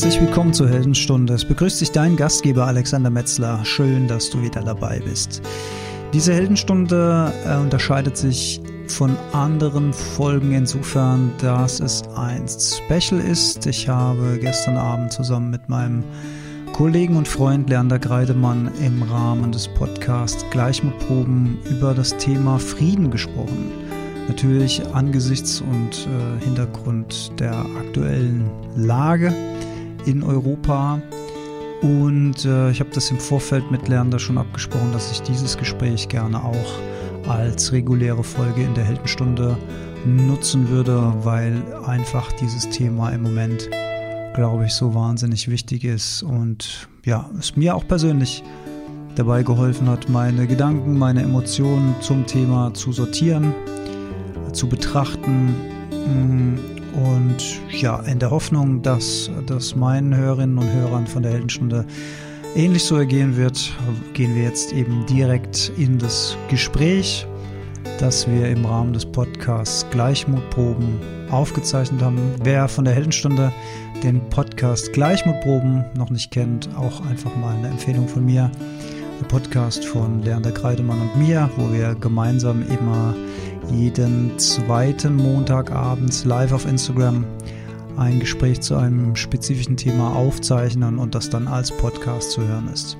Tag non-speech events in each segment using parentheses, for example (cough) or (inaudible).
Herzlich willkommen zur Heldenstunde. Es begrüßt dich dein Gastgeber Alexander Metzler. Schön, dass du wieder dabei bist. Diese Heldenstunde äh, unterscheidet sich von anderen Folgen insofern, dass es ein Special ist. Ich habe gestern Abend zusammen mit meinem Kollegen und Freund Leander Greidemann im Rahmen des Podcasts Gleichmutproben über das Thema Frieden gesprochen. Natürlich angesichts und äh, Hintergrund der aktuellen Lage in Europa. Und äh, ich habe das im Vorfeld mit Leander schon abgesprochen, dass ich dieses Gespräch gerne auch als reguläre Folge in der Heldenstunde nutzen würde, weil einfach dieses Thema im Moment, glaube ich, so wahnsinnig wichtig ist und ja, es mir auch persönlich dabei geholfen hat, meine Gedanken, meine Emotionen zum Thema zu sortieren, zu betrachten mm, und ja, in der Hoffnung, dass das meinen Hörerinnen und Hörern von der Heldenstunde ähnlich so ergehen wird, gehen wir jetzt eben direkt in das Gespräch, das wir im Rahmen des Podcasts Gleichmutproben aufgezeichnet haben. Wer von der Heldenstunde den Podcast Gleichmutproben noch nicht kennt, auch einfach mal eine Empfehlung von mir. Der Podcast von Leander Kreidemann und mir, wo wir gemeinsam immer jeden zweiten Montag abends live auf Instagram ein Gespräch zu einem spezifischen Thema aufzeichnen und das dann als Podcast zu hören ist.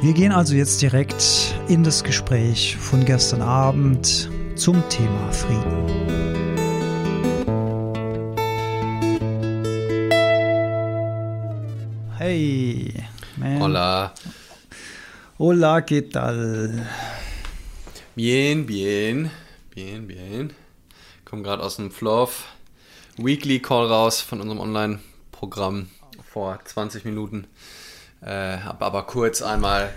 Wir gehen also jetzt direkt in das Gespräch von gestern Abend zum Thema Frieden. Hey, man. Hola. Hola, ¿qué tal? Bien, bien, bien, bien. Komme gerade aus dem Fluff Weekly Call raus von unserem Online-Programm vor 20 Minuten. Äh, habe aber kurz einmal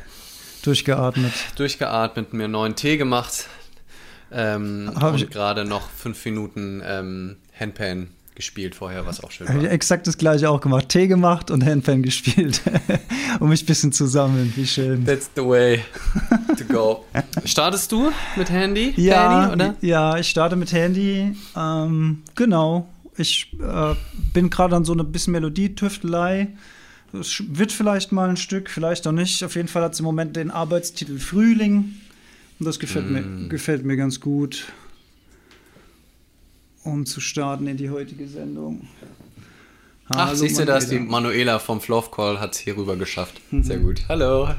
durchgeatmet. Durchgeatmet, mir einen neuen Tee gemacht. Ähm, und gerade noch fünf Minuten ähm, Handpan gespielt vorher, was auch schön war. Ich exakt das gleiche auch gemacht. Tee gemacht und Handpan gespielt, (laughs) um mich ein bisschen zu sammeln. Wie schön. That's the way to go. (laughs) Startest du mit Handy? Ja, Handy, oder? ja ich starte mit Handy. Ähm, genau. Ich äh, bin gerade an so einer bisschen Melodietüftelei. Es wird vielleicht mal ein Stück, vielleicht auch nicht. Auf jeden Fall hat es im Moment den Arbeitstitel Frühling. Und das gefällt, mm. mir, gefällt mir ganz gut um zu starten in die heutige Sendung. Hallo, Ach, siehst du das? Die Manuela vom Fluff Call hat es hier rüber geschafft. Mhm. Sehr gut. Hallo.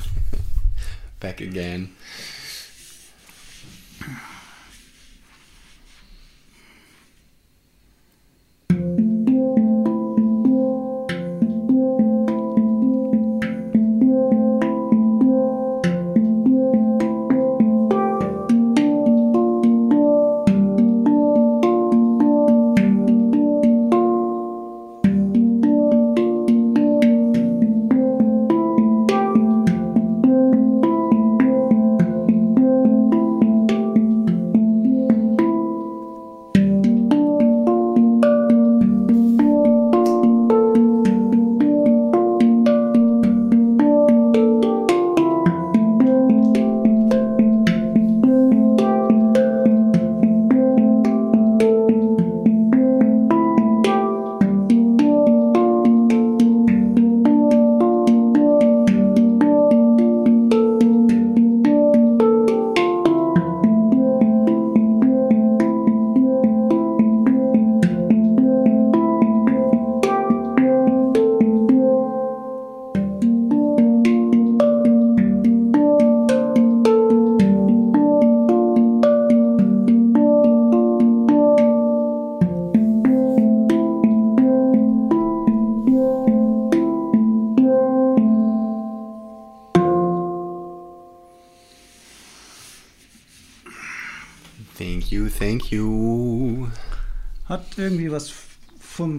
Back again.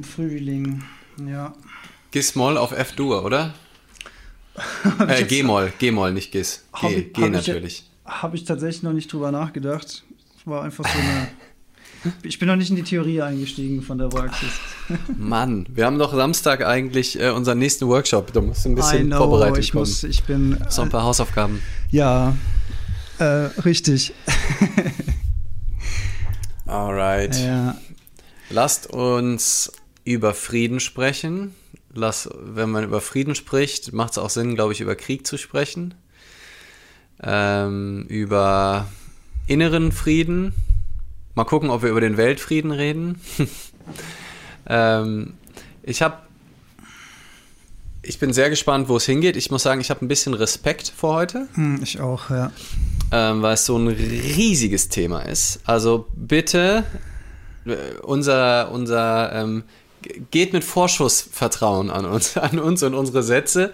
Frühling, ja. Gis-Moll auf F-Dur, oder? (laughs) äh, G-Moll, G-Moll, nicht Gis. G, ich, G natürlich. Habe ich tatsächlich noch nicht drüber nachgedacht. War einfach so eine. (laughs) Ich bin noch nicht in die Theorie eingestiegen von der Praxis. (laughs) Mann, wir haben doch Samstag eigentlich äh, unseren nächsten Workshop. Da musst du ein bisschen know, vorbereitet ich kommen. Muss, ich bin. So ein paar Hausaufgaben. Ja, äh, richtig. Alright. Ja. Lasst uns über Frieden sprechen. lass, wenn man über Frieden spricht, macht es auch Sinn, glaube ich, über Krieg zu sprechen. Ähm, über inneren Frieden. Mal gucken, ob wir über den Weltfrieden reden. (laughs) ähm, ich habe ich bin sehr gespannt, wo es hingeht. Ich muss sagen, ich habe ein bisschen Respekt vor heute. Hm, ich auch, ja. Ähm, weil es so ein riesiges Thema ist. Also bitte, äh, unser, unser ähm, geht mit Vorschussvertrauen an uns, (laughs) an uns und unsere Sätze.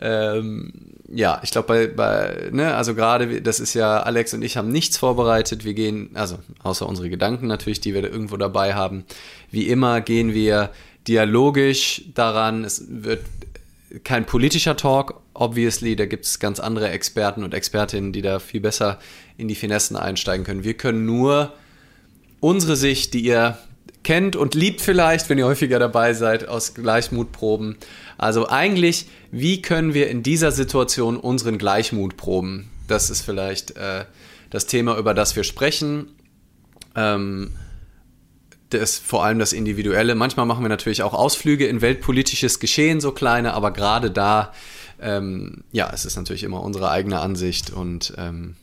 Ähm, ja, ich glaube, bei, bei, ne, also gerade, das ist ja, Alex und ich haben nichts vorbereitet. Wir gehen, also außer unsere Gedanken natürlich, die wir irgendwo dabei haben. Wie immer gehen wir dialogisch daran. Es wird kein politischer Talk, obviously. Da gibt es ganz andere Experten und Expertinnen, die da viel besser in die Finessen einsteigen können. Wir können nur unsere Sicht, die ihr kennt und liebt vielleicht, wenn ihr häufiger dabei seid, aus Gleichmut proben. Also eigentlich, wie können wir in dieser Situation unseren Gleichmut proben? Das ist vielleicht äh, das Thema, über das wir sprechen. Ähm, das, vor allem das Individuelle. Manchmal machen wir natürlich auch Ausflüge in weltpolitisches Geschehen, so kleine, aber gerade da, ähm, ja, es ist natürlich immer unsere eigene Ansicht und ähm,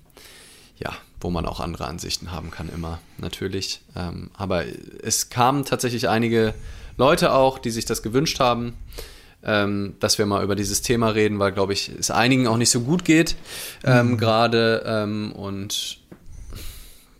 ja, wo man auch andere Ansichten haben kann, immer natürlich. Ähm, aber es kamen tatsächlich einige Leute auch, die sich das gewünscht haben, ähm, dass wir mal über dieses Thema reden, weil, glaube ich, es einigen auch nicht so gut geht ähm, mhm. gerade ähm, und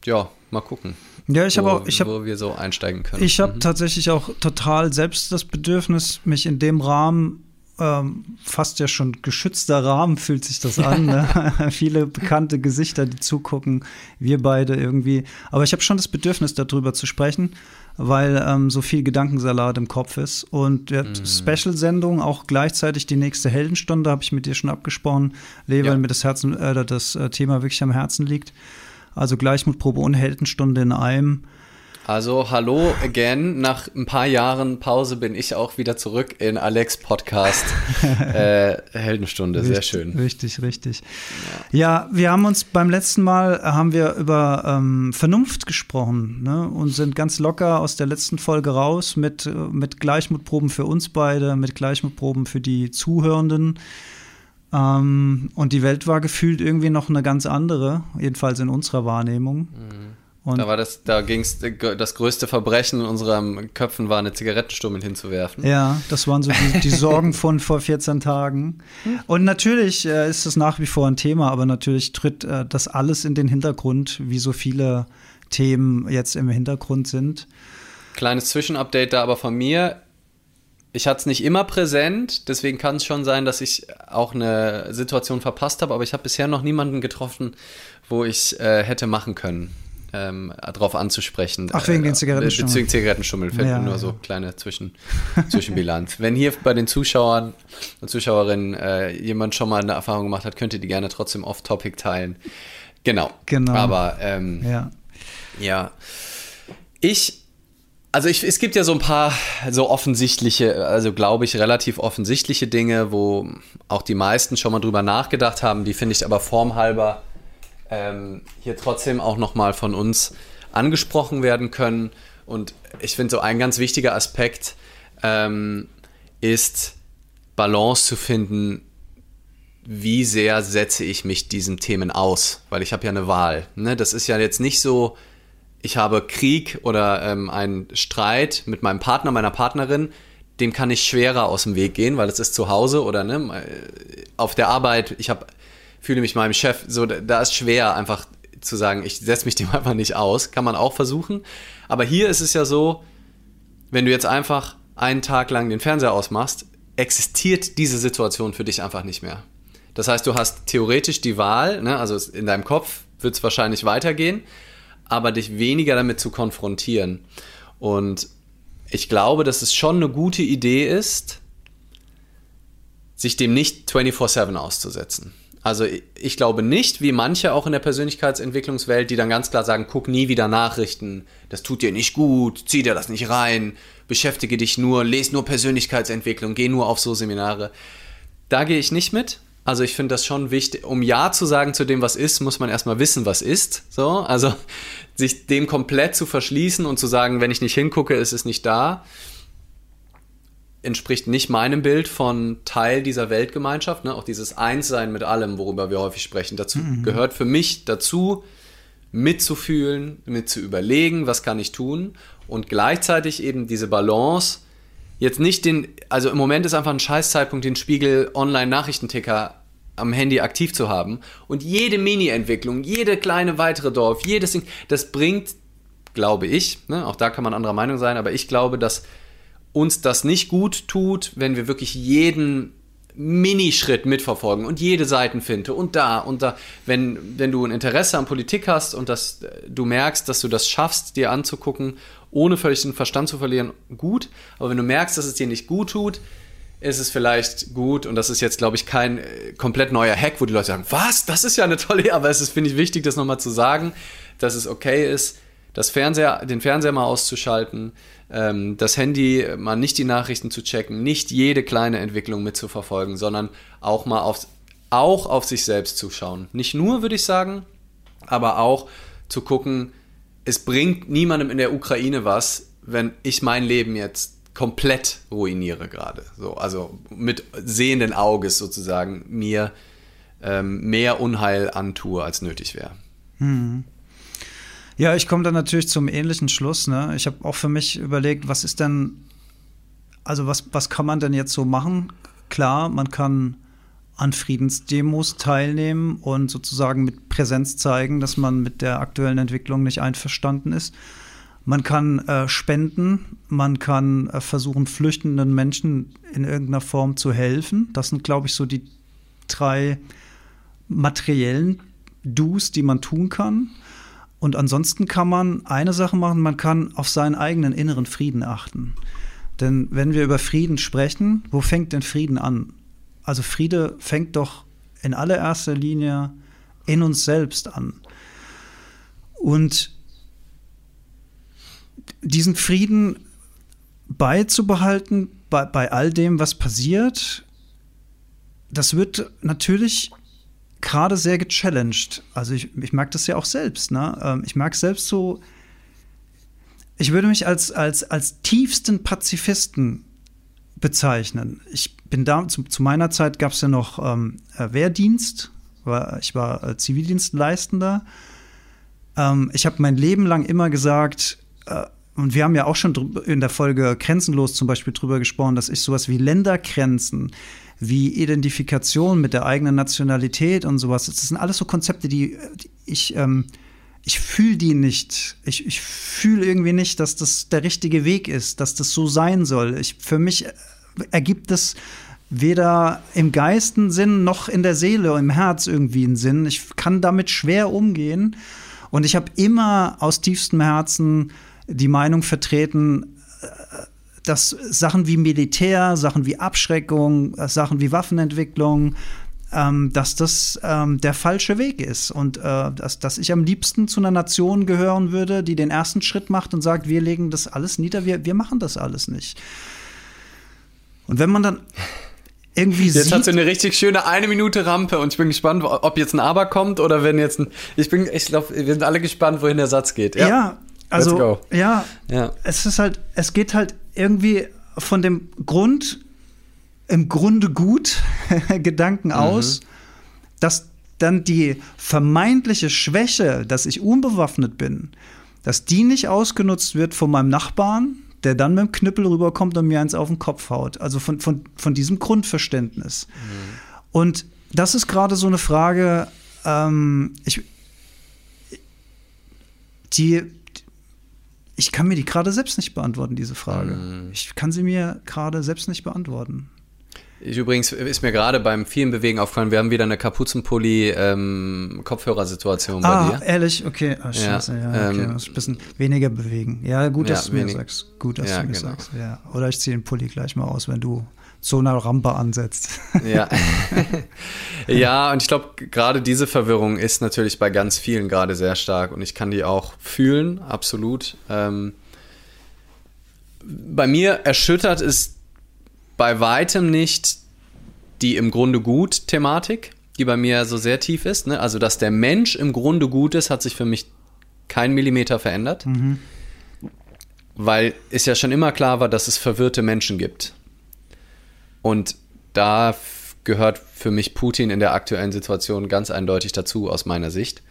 ja, mal gucken. Ja, ich habe auch, ich hab, wo wir so einsteigen können. Ich habe mhm. tatsächlich auch total selbst das Bedürfnis, mich in dem Rahmen ähm, fast ja schon geschützter Rahmen fühlt sich das an. Ne? (laughs) (laughs) Viele bekannte Gesichter, die zugucken, wir beide irgendwie. Aber ich habe schon das Bedürfnis, darüber zu sprechen, weil ähm, so viel Gedankensalat im Kopf ist. Und der mm. Special-Sendung, auch gleichzeitig die nächste Heldenstunde, habe ich mit dir schon abgesprochen, Lee, ja. weil mir das, Herzen, äh, das äh, Thema wirklich am Herzen liegt. Also Gleichmutprobe und Heldenstunde in einem. Also hallo again. Nach ein paar Jahren Pause bin ich auch wieder zurück in Alex Podcast (laughs) äh, Heldenstunde. Sehr richtig, schön. Richtig, richtig. Ja. ja. wir haben uns beim letzten Mal haben wir über ähm, Vernunft gesprochen ne? und sind ganz locker aus der letzten Folge raus mit, mit Gleichmutproben für uns beide, mit Gleichmutproben für die Zuhörenden. Ähm, und die Welt war gefühlt irgendwie noch eine ganz andere, jedenfalls in unserer Wahrnehmung. Mhm. Da war das, da ging es, das größte Verbrechen in unseren Köpfen war, eine Zigarettenstummel hinzuwerfen. Ja, das waren so die, die Sorgen von (laughs) vor 14 Tagen. Und natürlich äh, ist es nach wie vor ein Thema, aber natürlich tritt äh, das alles in den Hintergrund, wie so viele Themen jetzt im Hintergrund sind. Kleines Zwischenupdate da aber von mir ich hatte es nicht immer präsent, deswegen kann es schon sein, dass ich auch eine Situation verpasst habe, aber ich habe bisher noch niemanden getroffen, wo ich äh, hätte machen können, ähm, darauf anzusprechen. Ach, wegen äh, den Zigarettenstummel. Bezüglich Zigarettenstummel fällt ja, mir nur ja. so kleine Zwischen, (laughs) Zwischenbilanz. Wenn hier bei den Zuschauern und Zuschauerinnen äh, jemand schon mal eine Erfahrung gemacht hat, könnt ihr die gerne trotzdem off-topic teilen. Genau. Genau. Aber ähm, ja. ja. Ich also ich, es gibt ja so ein paar so offensichtliche, also glaube ich relativ offensichtliche Dinge, wo auch die meisten schon mal drüber nachgedacht haben. Die finde ich aber formhalber ähm, hier trotzdem auch noch mal von uns angesprochen werden können. Und ich finde so ein ganz wichtiger Aspekt ähm, ist Balance zu finden. Wie sehr setze ich mich diesen Themen aus? Weil ich habe ja eine Wahl. Ne? Das ist ja jetzt nicht so, ich habe Krieg oder ähm, einen Streit mit meinem Partner, meiner Partnerin, dem kann ich schwerer aus dem Weg gehen, weil es ist zu Hause oder ne, auf der Arbeit, ich habe, fühle mich meinem Chef, so, da ist schwer einfach zu sagen, ich setze mich (laughs) dem einfach nicht aus, kann man auch versuchen. Aber hier ist es ja so, wenn du jetzt einfach einen Tag lang den Fernseher ausmachst, existiert diese Situation für dich einfach nicht mehr. Das heißt, du hast theoretisch die Wahl, ne, also in deinem Kopf wird es wahrscheinlich weitergehen, aber dich weniger damit zu konfrontieren. Und ich glaube, dass es schon eine gute Idee ist, sich dem nicht 24/7 auszusetzen. Also ich glaube nicht, wie manche auch in der Persönlichkeitsentwicklungswelt, die dann ganz klar sagen, guck nie wieder Nachrichten, das tut dir nicht gut, zieh dir das nicht rein, beschäftige dich nur, lese nur Persönlichkeitsentwicklung, geh nur auf so Seminare. Da gehe ich nicht mit. Also ich finde das schon wichtig, um Ja zu sagen zu dem, was ist, muss man erstmal wissen, was ist. So, also (laughs) sich dem komplett zu verschließen und zu sagen, wenn ich nicht hingucke, ist es nicht da. entspricht nicht meinem Bild von Teil dieser Weltgemeinschaft. Ne? Auch dieses Einssein mit allem, worüber wir häufig sprechen. Dazu mhm. gehört für mich dazu, mitzufühlen, mit zu überlegen, was kann ich tun und gleichzeitig eben diese Balance, jetzt nicht den, also im Moment ist einfach ein Scheißzeitpunkt, den Spiegel Online-Nachrichtenticker am Handy aktiv zu haben und jede Mini-Entwicklung, jede kleine weitere Dorf, jedes Ding, das bringt, glaube ich, ne, auch da kann man anderer Meinung sein, aber ich glaube, dass uns das nicht gut tut, wenn wir wirklich jeden Minischritt mitverfolgen und jede Seitenfinte und da und da. Wenn, wenn du ein Interesse an Politik hast und dass du merkst, dass du das schaffst, dir anzugucken, ohne völlig den Verstand zu verlieren, gut. Aber wenn du merkst, dass es dir nicht gut tut, ist es vielleicht gut, und das ist jetzt, glaube ich, kein äh, komplett neuer Hack, wo die Leute sagen, was, das ist ja eine tolle, aber es ist, finde ich, wichtig, das nochmal zu sagen, dass es okay ist, das Fernseher, den Fernseher mal auszuschalten, ähm, das Handy mal nicht die Nachrichten zu checken, nicht jede kleine Entwicklung mitzuverfolgen, sondern auch mal auf, auch auf sich selbst zu schauen. Nicht nur, würde ich sagen, aber auch zu gucken, es bringt niemandem in der Ukraine was, wenn ich mein Leben jetzt komplett ruiniere gerade. So, also mit sehenden Auges sozusagen mir ähm, mehr Unheil antue, als nötig wäre. Hm. Ja, ich komme dann natürlich zum ähnlichen Schluss. Ne? Ich habe auch für mich überlegt, was ist denn, also was, was kann man denn jetzt so machen? Klar, man kann an Friedensdemos teilnehmen und sozusagen mit Präsenz zeigen, dass man mit der aktuellen Entwicklung nicht einverstanden ist. Man kann äh, spenden, man kann äh, versuchen, flüchtenden Menschen in irgendeiner Form zu helfen. Das sind, glaube ich, so die drei materiellen Do's, die man tun kann. Und ansonsten kann man eine Sache machen, man kann auf seinen eigenen inneren Frieden achten. Denn wenn wir über Frieden sprechen, wo fängt denn Frieden an? Also Friede fängt doch in allererster Linie in uns selbst an. Und diesen Frieden beizubehalten bei, bei all dem, was passiert, das wird natürlich gerade sehr gechallenged. Also ich, ich mag das ja auch selbst. Ne? Ähm, ich mag selbst so, ich würde mich als, als, als tiefsten Pazifisten bezeichnen. Ich bin da, zu, zu meiner Zeit gab es ja noch ähm, äh, Wehrdienst, war, ich war äh, Zivildienstleistender. Ähm, ich habe mein Leben lang immer gesagt, äh, und wir haben ja auch schon in der Folge Grenzenlos zum Beispiel drüber gesprochen, dass ich sowas wie Ländergrenzen, wie Identifikation mit der eigenen Nationalität und sowas, das sind alles so Konzepte, die, die ich, ähm, ich fühle die nicht. Ich, ich fühle irgendwie nicht, dass das der richtige Weg ist, dass das so sein soll. Ich, für mich ergibt es weder im Geisten Sinn noch in der Seele, im Herz irgendwie einen Sinn. Ich kann damit schwer umgehen. Und ich habe immer aus tiefstem Herzen die Meinung vertreten, äh, dass Sachen wie Militär, Sachen wie Abschreckung, Sachen wie Waffenentwicklung, ähm, dass das ähm, der falsche Weg ist und äh, dass, dass ich am liebsten zu einer Nation gehören würde, die den ersten Schritt macht und sagt, wir legen das alles nieder, wir, wir machen das alles nicht. Und wenn man dann irgendwie jetzt sieht. hat sie eine richtig schöne eine Minute Rampe und ich bin gespannt, ob jetzt ein Aber kommt oder wenn jetzt ein. Ich bin, ich glaube, wir sind alle gespannt, wohin der Satz geht. Ja, ja also, ja, ja, es ist halt, es geht halt irgendwie von dem Grund, im Grunde gut (laughs) Gedanken mhm. aus, dass dann die vermeintliche Schwäche, dass ich unbewaffnet bin, dass die nicht ausgenutzt wird von meinem Nachbarn, der dann mit dem Knüppel rüberkommt und mir eins auf den Kopf haut. Also von, von, von diesem Grundverständnis. Mhm. Und das ist gerade so eine Frage, ähm, ich, die, ich kann mir die gerade selbst nicht beantworten, diese Frage. Mm. Ich kann sie mir gerade selbst nicht beantworten. Ich übrigens ist mir gerade beim vielen Bewegen aufgefallen, wir haben wieder eine Kapuzenpulli-Kopfhörersituation ähm, bei ah, dir. ehrlich? Okay, oh, scheiße, ja, ja okay. Ähm, ein bisschen weniger bewegen. Ja, gut, dass ja, du mir sagst. Gut, dass ja, du mir genau. sagst. Ja. Oder ich ziehe den Pulli gleich mal aus, wenn du so eine Rampe ansetzt. Ja. (laughs) ja, und ich glaube, gerade diese Verwirrung ist natürlich bei ganz vielen gerade sehr stark und ich kann die auch fühlen, absolut. Ähm, bei mir erschüttert ist bei weitem nicht die im Grunde gut Thematik, die bei mir so sehr tief ist. Ne? Also, dass der Mensch im Grunde gut ist, hat sich für mich kein Millimeter verändert. Mhm. Weil es ja schon immer klar war, dass es verwirrte Menschen gibt. Und da gehört für mich Putin in der aktuellen Situation ganz eindeutig dazu, aus meiner Sicht.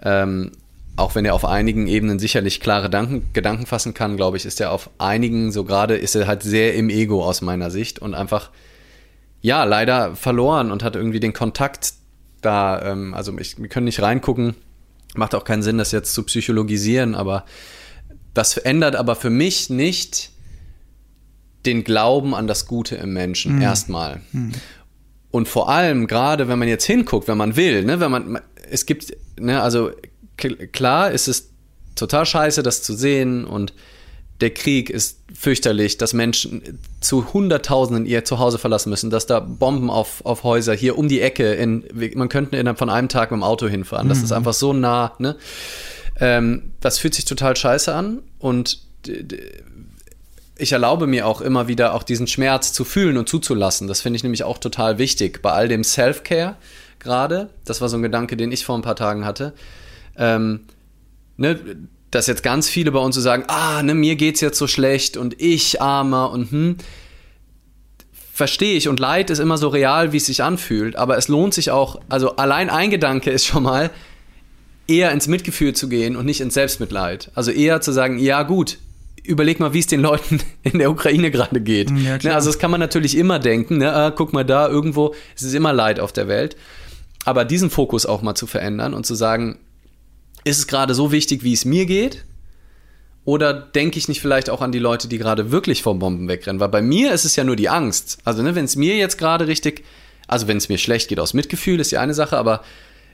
Ähm, auch wenn er auf einigen Ebenen sicherlich klare Gedanken, Gedanken fassen kann, glaube ich, ist er auf einigen, so gerade ist er halt sehr im Ego aus meiner Sicht und einfach, ja, leider verloren und hat irgendwie den Kontakt da, ähm, also ich, wir können nicht reingucken, macht auch keinen Sinn, das jetzt zu psychologisieren, aber das ändert aber für mich nicht den Glauben an das Gute im Menschen, mhm. erstmal. Mhm. Und vor allem, gerade wenn man jetzt hinguckt, wenn man will, ne, wenn man, es gibt, ne, also klar ist es total scheiße, das zu sehen und der Krieg ist fürchterlich, dass Menschen zu Hunderttausenden ihr Zuhause verlassen müssen, dass da Bomben auf, auf Häuser hier um die Ecke, in, man könnte innerhalb von einem Tag mit dem Auto hinfahren. Das mhm. ist einfach so nah. Ne? Ähm, das fühlt sich total scheiße an und ich erlaube mir auch immer wieder auch diesen Schmerz zu fühlen und zuzulassen. Das finde ich nämlich auch total wichtig. Bei all dem Self-Care gerade, das war so ein Gedanke, den ich vor ein paar Tagen hatte ähm, ne, dass jetzt ganz viele bei uns so sagen, ah, ne, mir geht's jetzt so schlecht und ich armer und hm, verstehe ich und Leid ist immer so real, wie es sich anfühlt, aber es lohnt sich auch, also allein ein Gedanke ist schon mal, eher ins Mitgefühl zu gehen und nicht ins Selbstmitleid. Also eher zu sagen, ja gut, überleg mal, wie es den Leuten (laughs) in der Ukraine gerade geht. Ja, ne, also das kann man natürlich immer denken, ne, ah, guck mal da, irgendwo, es ist immer Leid auf der Welt. Aber diesen Fokus auch mal zu verändern und zu sagen, ist es gerade so wichtig, wie es mir geht? Oder denke ich nicht vielleicht auch an die Leute, die gerade wirklich vor Bomben wegrennen? Weil bei mir ist es ja nur die Angst. Also, ne, wenn es mir jetzt gerade richtig, also wenn es mir schlecht geht aus Mitgefühl, ist die eine Sache, aber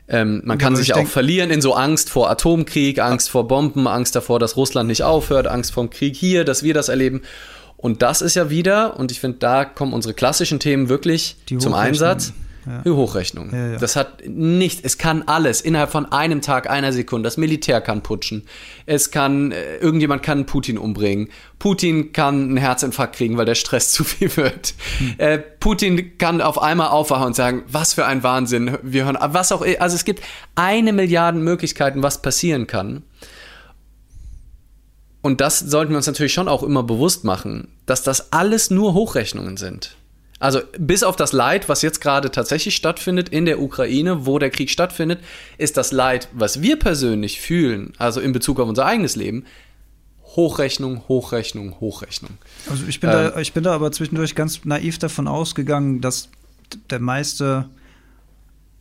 ähm, man kann ja, sich auch verlieren in so Angst vor Atomkrieg, Angst vor Bomben, Angst davor, dass Russland nicht aufhört, Angst vor dem Krieg hier, dass wir das erleben. Und das ist ja wieder, und ich finde, da kommen unsere klassischen Themen wirklich zum Einsatz ja. Hochrechnung. Ja, ja. Das hat nichts, es kann alles innerhalb von einem Tag, einer Sekunde. Das Militär kann putschen. Es kann, äh, irgendjemand kann Putin umbringen. Putin kann einen Herzinfarkt kriegen, weil der Stress (laughs) zu viel wird. Hm. Äh, Putin kann auf einmal aufwachen und sagen, was für ein Wahnsinn. Wir hören, was auch, also es gibt eine Milliarde Möglichkeiten, was passieren kann. Und das sollten wir uns natürlich schon auch immer bewusst machen, dass das alles nur Hochrechnungen sind. Also bis auf das Leid, was jetzt gerade tatsächlich stattfindet in der Ukraine, wo der Krieg stattfindet, ist das Leid, was wir persönlich fühlen, also in Bezug auf unser eigenes Leben, Hochrechnung, Hochrechnung, Hochrechnung. Also ich bin, ähm, da, ich bin da aber zwischendurch ganz naiv davon ausgegangen, dass der meiste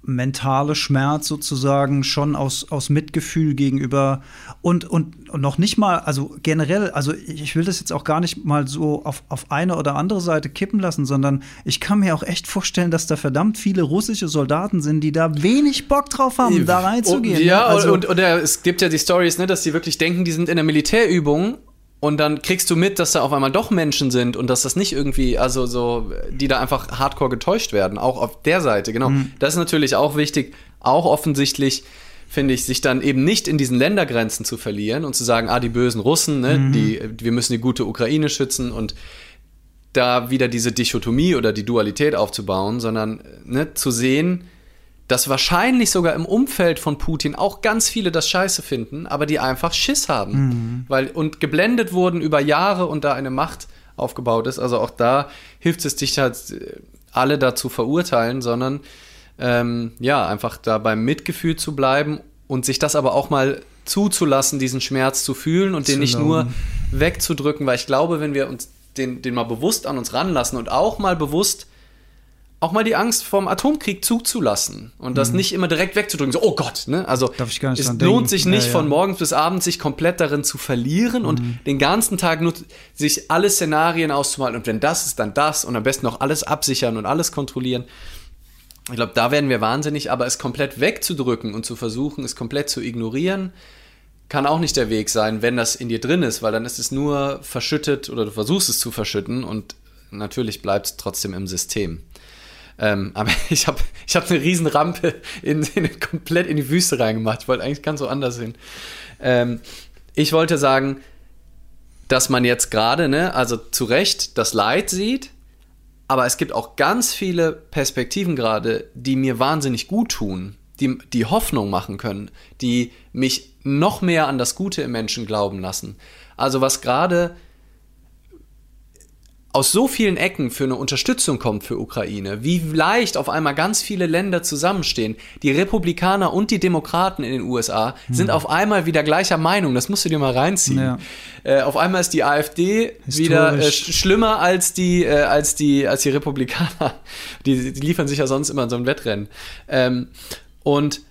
mentale Schmerz sozusagen schon aus, aus Mitgefühl gegenüber und, und, und noch nicht mal, also generell, also ich will das jetzt auch gar nicht mal so auf, auf eine oder andere Seite kippen lassen, sondern ich kann mir auch echt vorstellen, dass da verdammt viele russische Soldaten sind, die da wenig Bock drauf haben, da reinzugehen. Und, ja, ne? also, und, und, und es gibt ja die Stories, ne, dass die wirklich denken, die sind in der Militärübung und dann kriegst du mit, dass da auf einmal doch Menschen sind und dass das nicht irgendwie, also so, die da einfach hardcore getäuscht werden, auch auf der Seite, genau. Mhm. Das ist natürlich auch wichtig, auch offensichtlich, finde ich, sich dann eben nicht in diesen Ländergrenzen zu verlieren und zu sagen, ah, die bösen Russen, ne, mhm. die, wir müssen die gute Ukraine schützen und da wieder diese Dichotomie oder die Dualität aufzubauen, sondern ne, zu sehen, dass wahrscheinlich sogar im Umfeld von Putin auch ganz viele das scheiße finden, aber die einfach Schiss haben. Mhm. Weil, und geblendet wurden über Jahre und da eine Macht aufgebaut ist. Also auch da hilft es dich halt, alle dazu verurteilen, sondern ähm, ja, einfach da beim Mitgefühl zu bleiben und sich das aber auch mal zuzulassen, diesen Schmerz zu fühlen und zu den nicht nur wegzudrücken, weil ich glaube, wenn wir uns den, den mal bewusst an uns ranlassen und auch mal bewusst auch mal die Angst vom Atomkrieg zuzulassen und das mhm. nicht immer direkt wegzudrücken. So, oh Gott, ne? Also Darf ich gar nicht es lohnt sich nicht ja, ja. von morgens bis abends sich komplett darin zu verlieren mhm. und den ganzen Tag nur sich alle Szenarien auszumalen und wenn das ist, dann das und am besten noch alles absichern und alles kontrollieren. Ich glaube, da werden wir wahnsinnig, aber es komplett wegzudrücken und zu versuchen, es komplett zu ignorieren, kann auch nicht der Weg sein, wenn das in dir drin ist, weil dann ist es nur verschüttet oder du versuchst es zu verschütten und natürlich bleibt es trotzdem im System. Ähm, (laughs) aber ich habe ich hab eine riesen Rampe in, in, komplett in die Wüste reingemacht. Ich wollte eigentlich ganz so anders hin. Ähm, ich wollte sagen, dass man jetzt gerade, ne, also zu Recht das Leid sieht, aber es gibt auch ganz viele Perspektiven gerade, die mir wahnsinnig gut tun, die, die Hoffnung machen können, die mich noch mehr an das Gute im Menschen glauben lassen. Also was gerade aus so vielen Ecken für eine Unterstützung kommt für Ukraine, wie leicht auf einmal ganz viele Länder zusammenstehen. Die Republikaner und die Demokraten in den USA sind hm. auf einmal wieder gleicher Meinung. Das musst du dir mal reinziehen. Ja. Äh, auf einmal ist die AfD wieder äh, schlimmer als die, äh, als die, als die Republikaner. (laughs) Die, die, liefern sich ja sonst immer in so ein Wettrennen. Ähm, und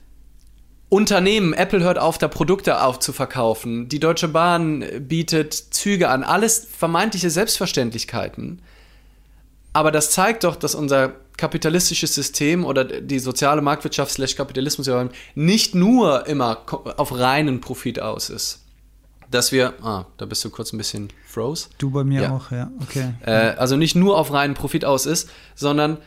Unternehmen, Apple hört auf, da Produkte aufzuverkaufen. Die Deutsche Bahn bietet Züge an. Alles vermeintliche Selbstverständlichkeiten. Aber das zeigt doch, dass unser kapitalistisches System oder die soziale Marktwirtschaft slash Kapitalismus nicht nur immer auf reinen Profit aus ist. Dass wir, ah, da bist du kurz ein bisschen froze. Du bei mir ja. auch, ja, okay. Äh, also nicht nur auf reinen Profit aus ist, sondern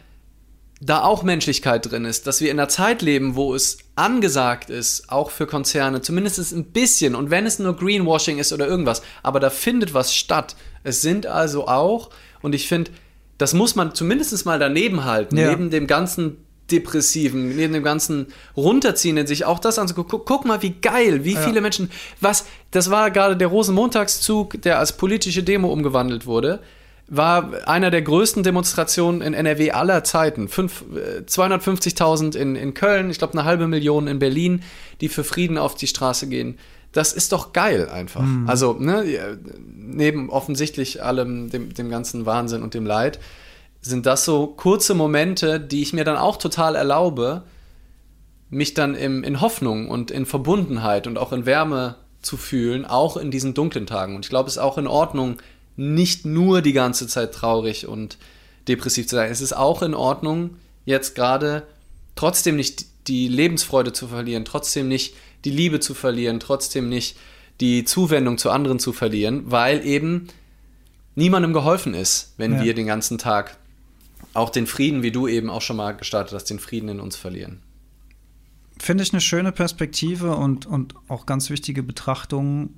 da auch Menschlichkeit drin ist, dass wir in einer Zeit leben, wo es angesagt ist, auch für Konzerne, zumindest ein bisschen, und wenn es nur Greenwashing ist oder irgendwas, aber da findet was statt. Es sind also auch, und ich finde, das muss man zumindest mal daneben halten, ja. neben dem ganzen Depressiven, neben dem ganzen Runterziehenden, sich auch das anzugucken. Guck, guck mal, wie geil, wie ja. viele Menschen, was, das war gerade der Rosenmontagszug, der als politische Demo umgewandelt wurde war einer der größten Demonstrationen in NRW aller Zeiten. 250.000 äh, in, in Köln, ich glaube eine halbe Million in Berlin, die für Frieden auf die Straße gehen. Das ist doch geil einfach. Mhm. Also, ne, neben offensichtlich allem, dem, dem ganzen Wahnsinn und dem Leid, sind das so kurze Momente, die ich mir dann auch total erlaube, mich dann im, in Hoffnung und in Verbundenheit und auch in Wärme zu fühlen, auch in diesen dunklen Tagen. Und ich glaube, es ist auch in Ordnung, nicht nur die ganze Zeit traurig und depressiv zu sein. Es ist auch in Ordnung, jetzt gerade trotzdem nicht die Lebensfreude zu verlieren, trotzdem nicht die Liebe zu verlieren, trotzdem nicht die Zuwendung zu anderen zu verlieren, weil eben niemandem geholfen ist, wenn ja. wir den ganzen Tag auch den Frieden, wie du eben auch schon mal gestartet hast, den Frieden in uns verlieren. Finde ich eine schöne Perspektive und, und auch ganz wichtige Betrachtung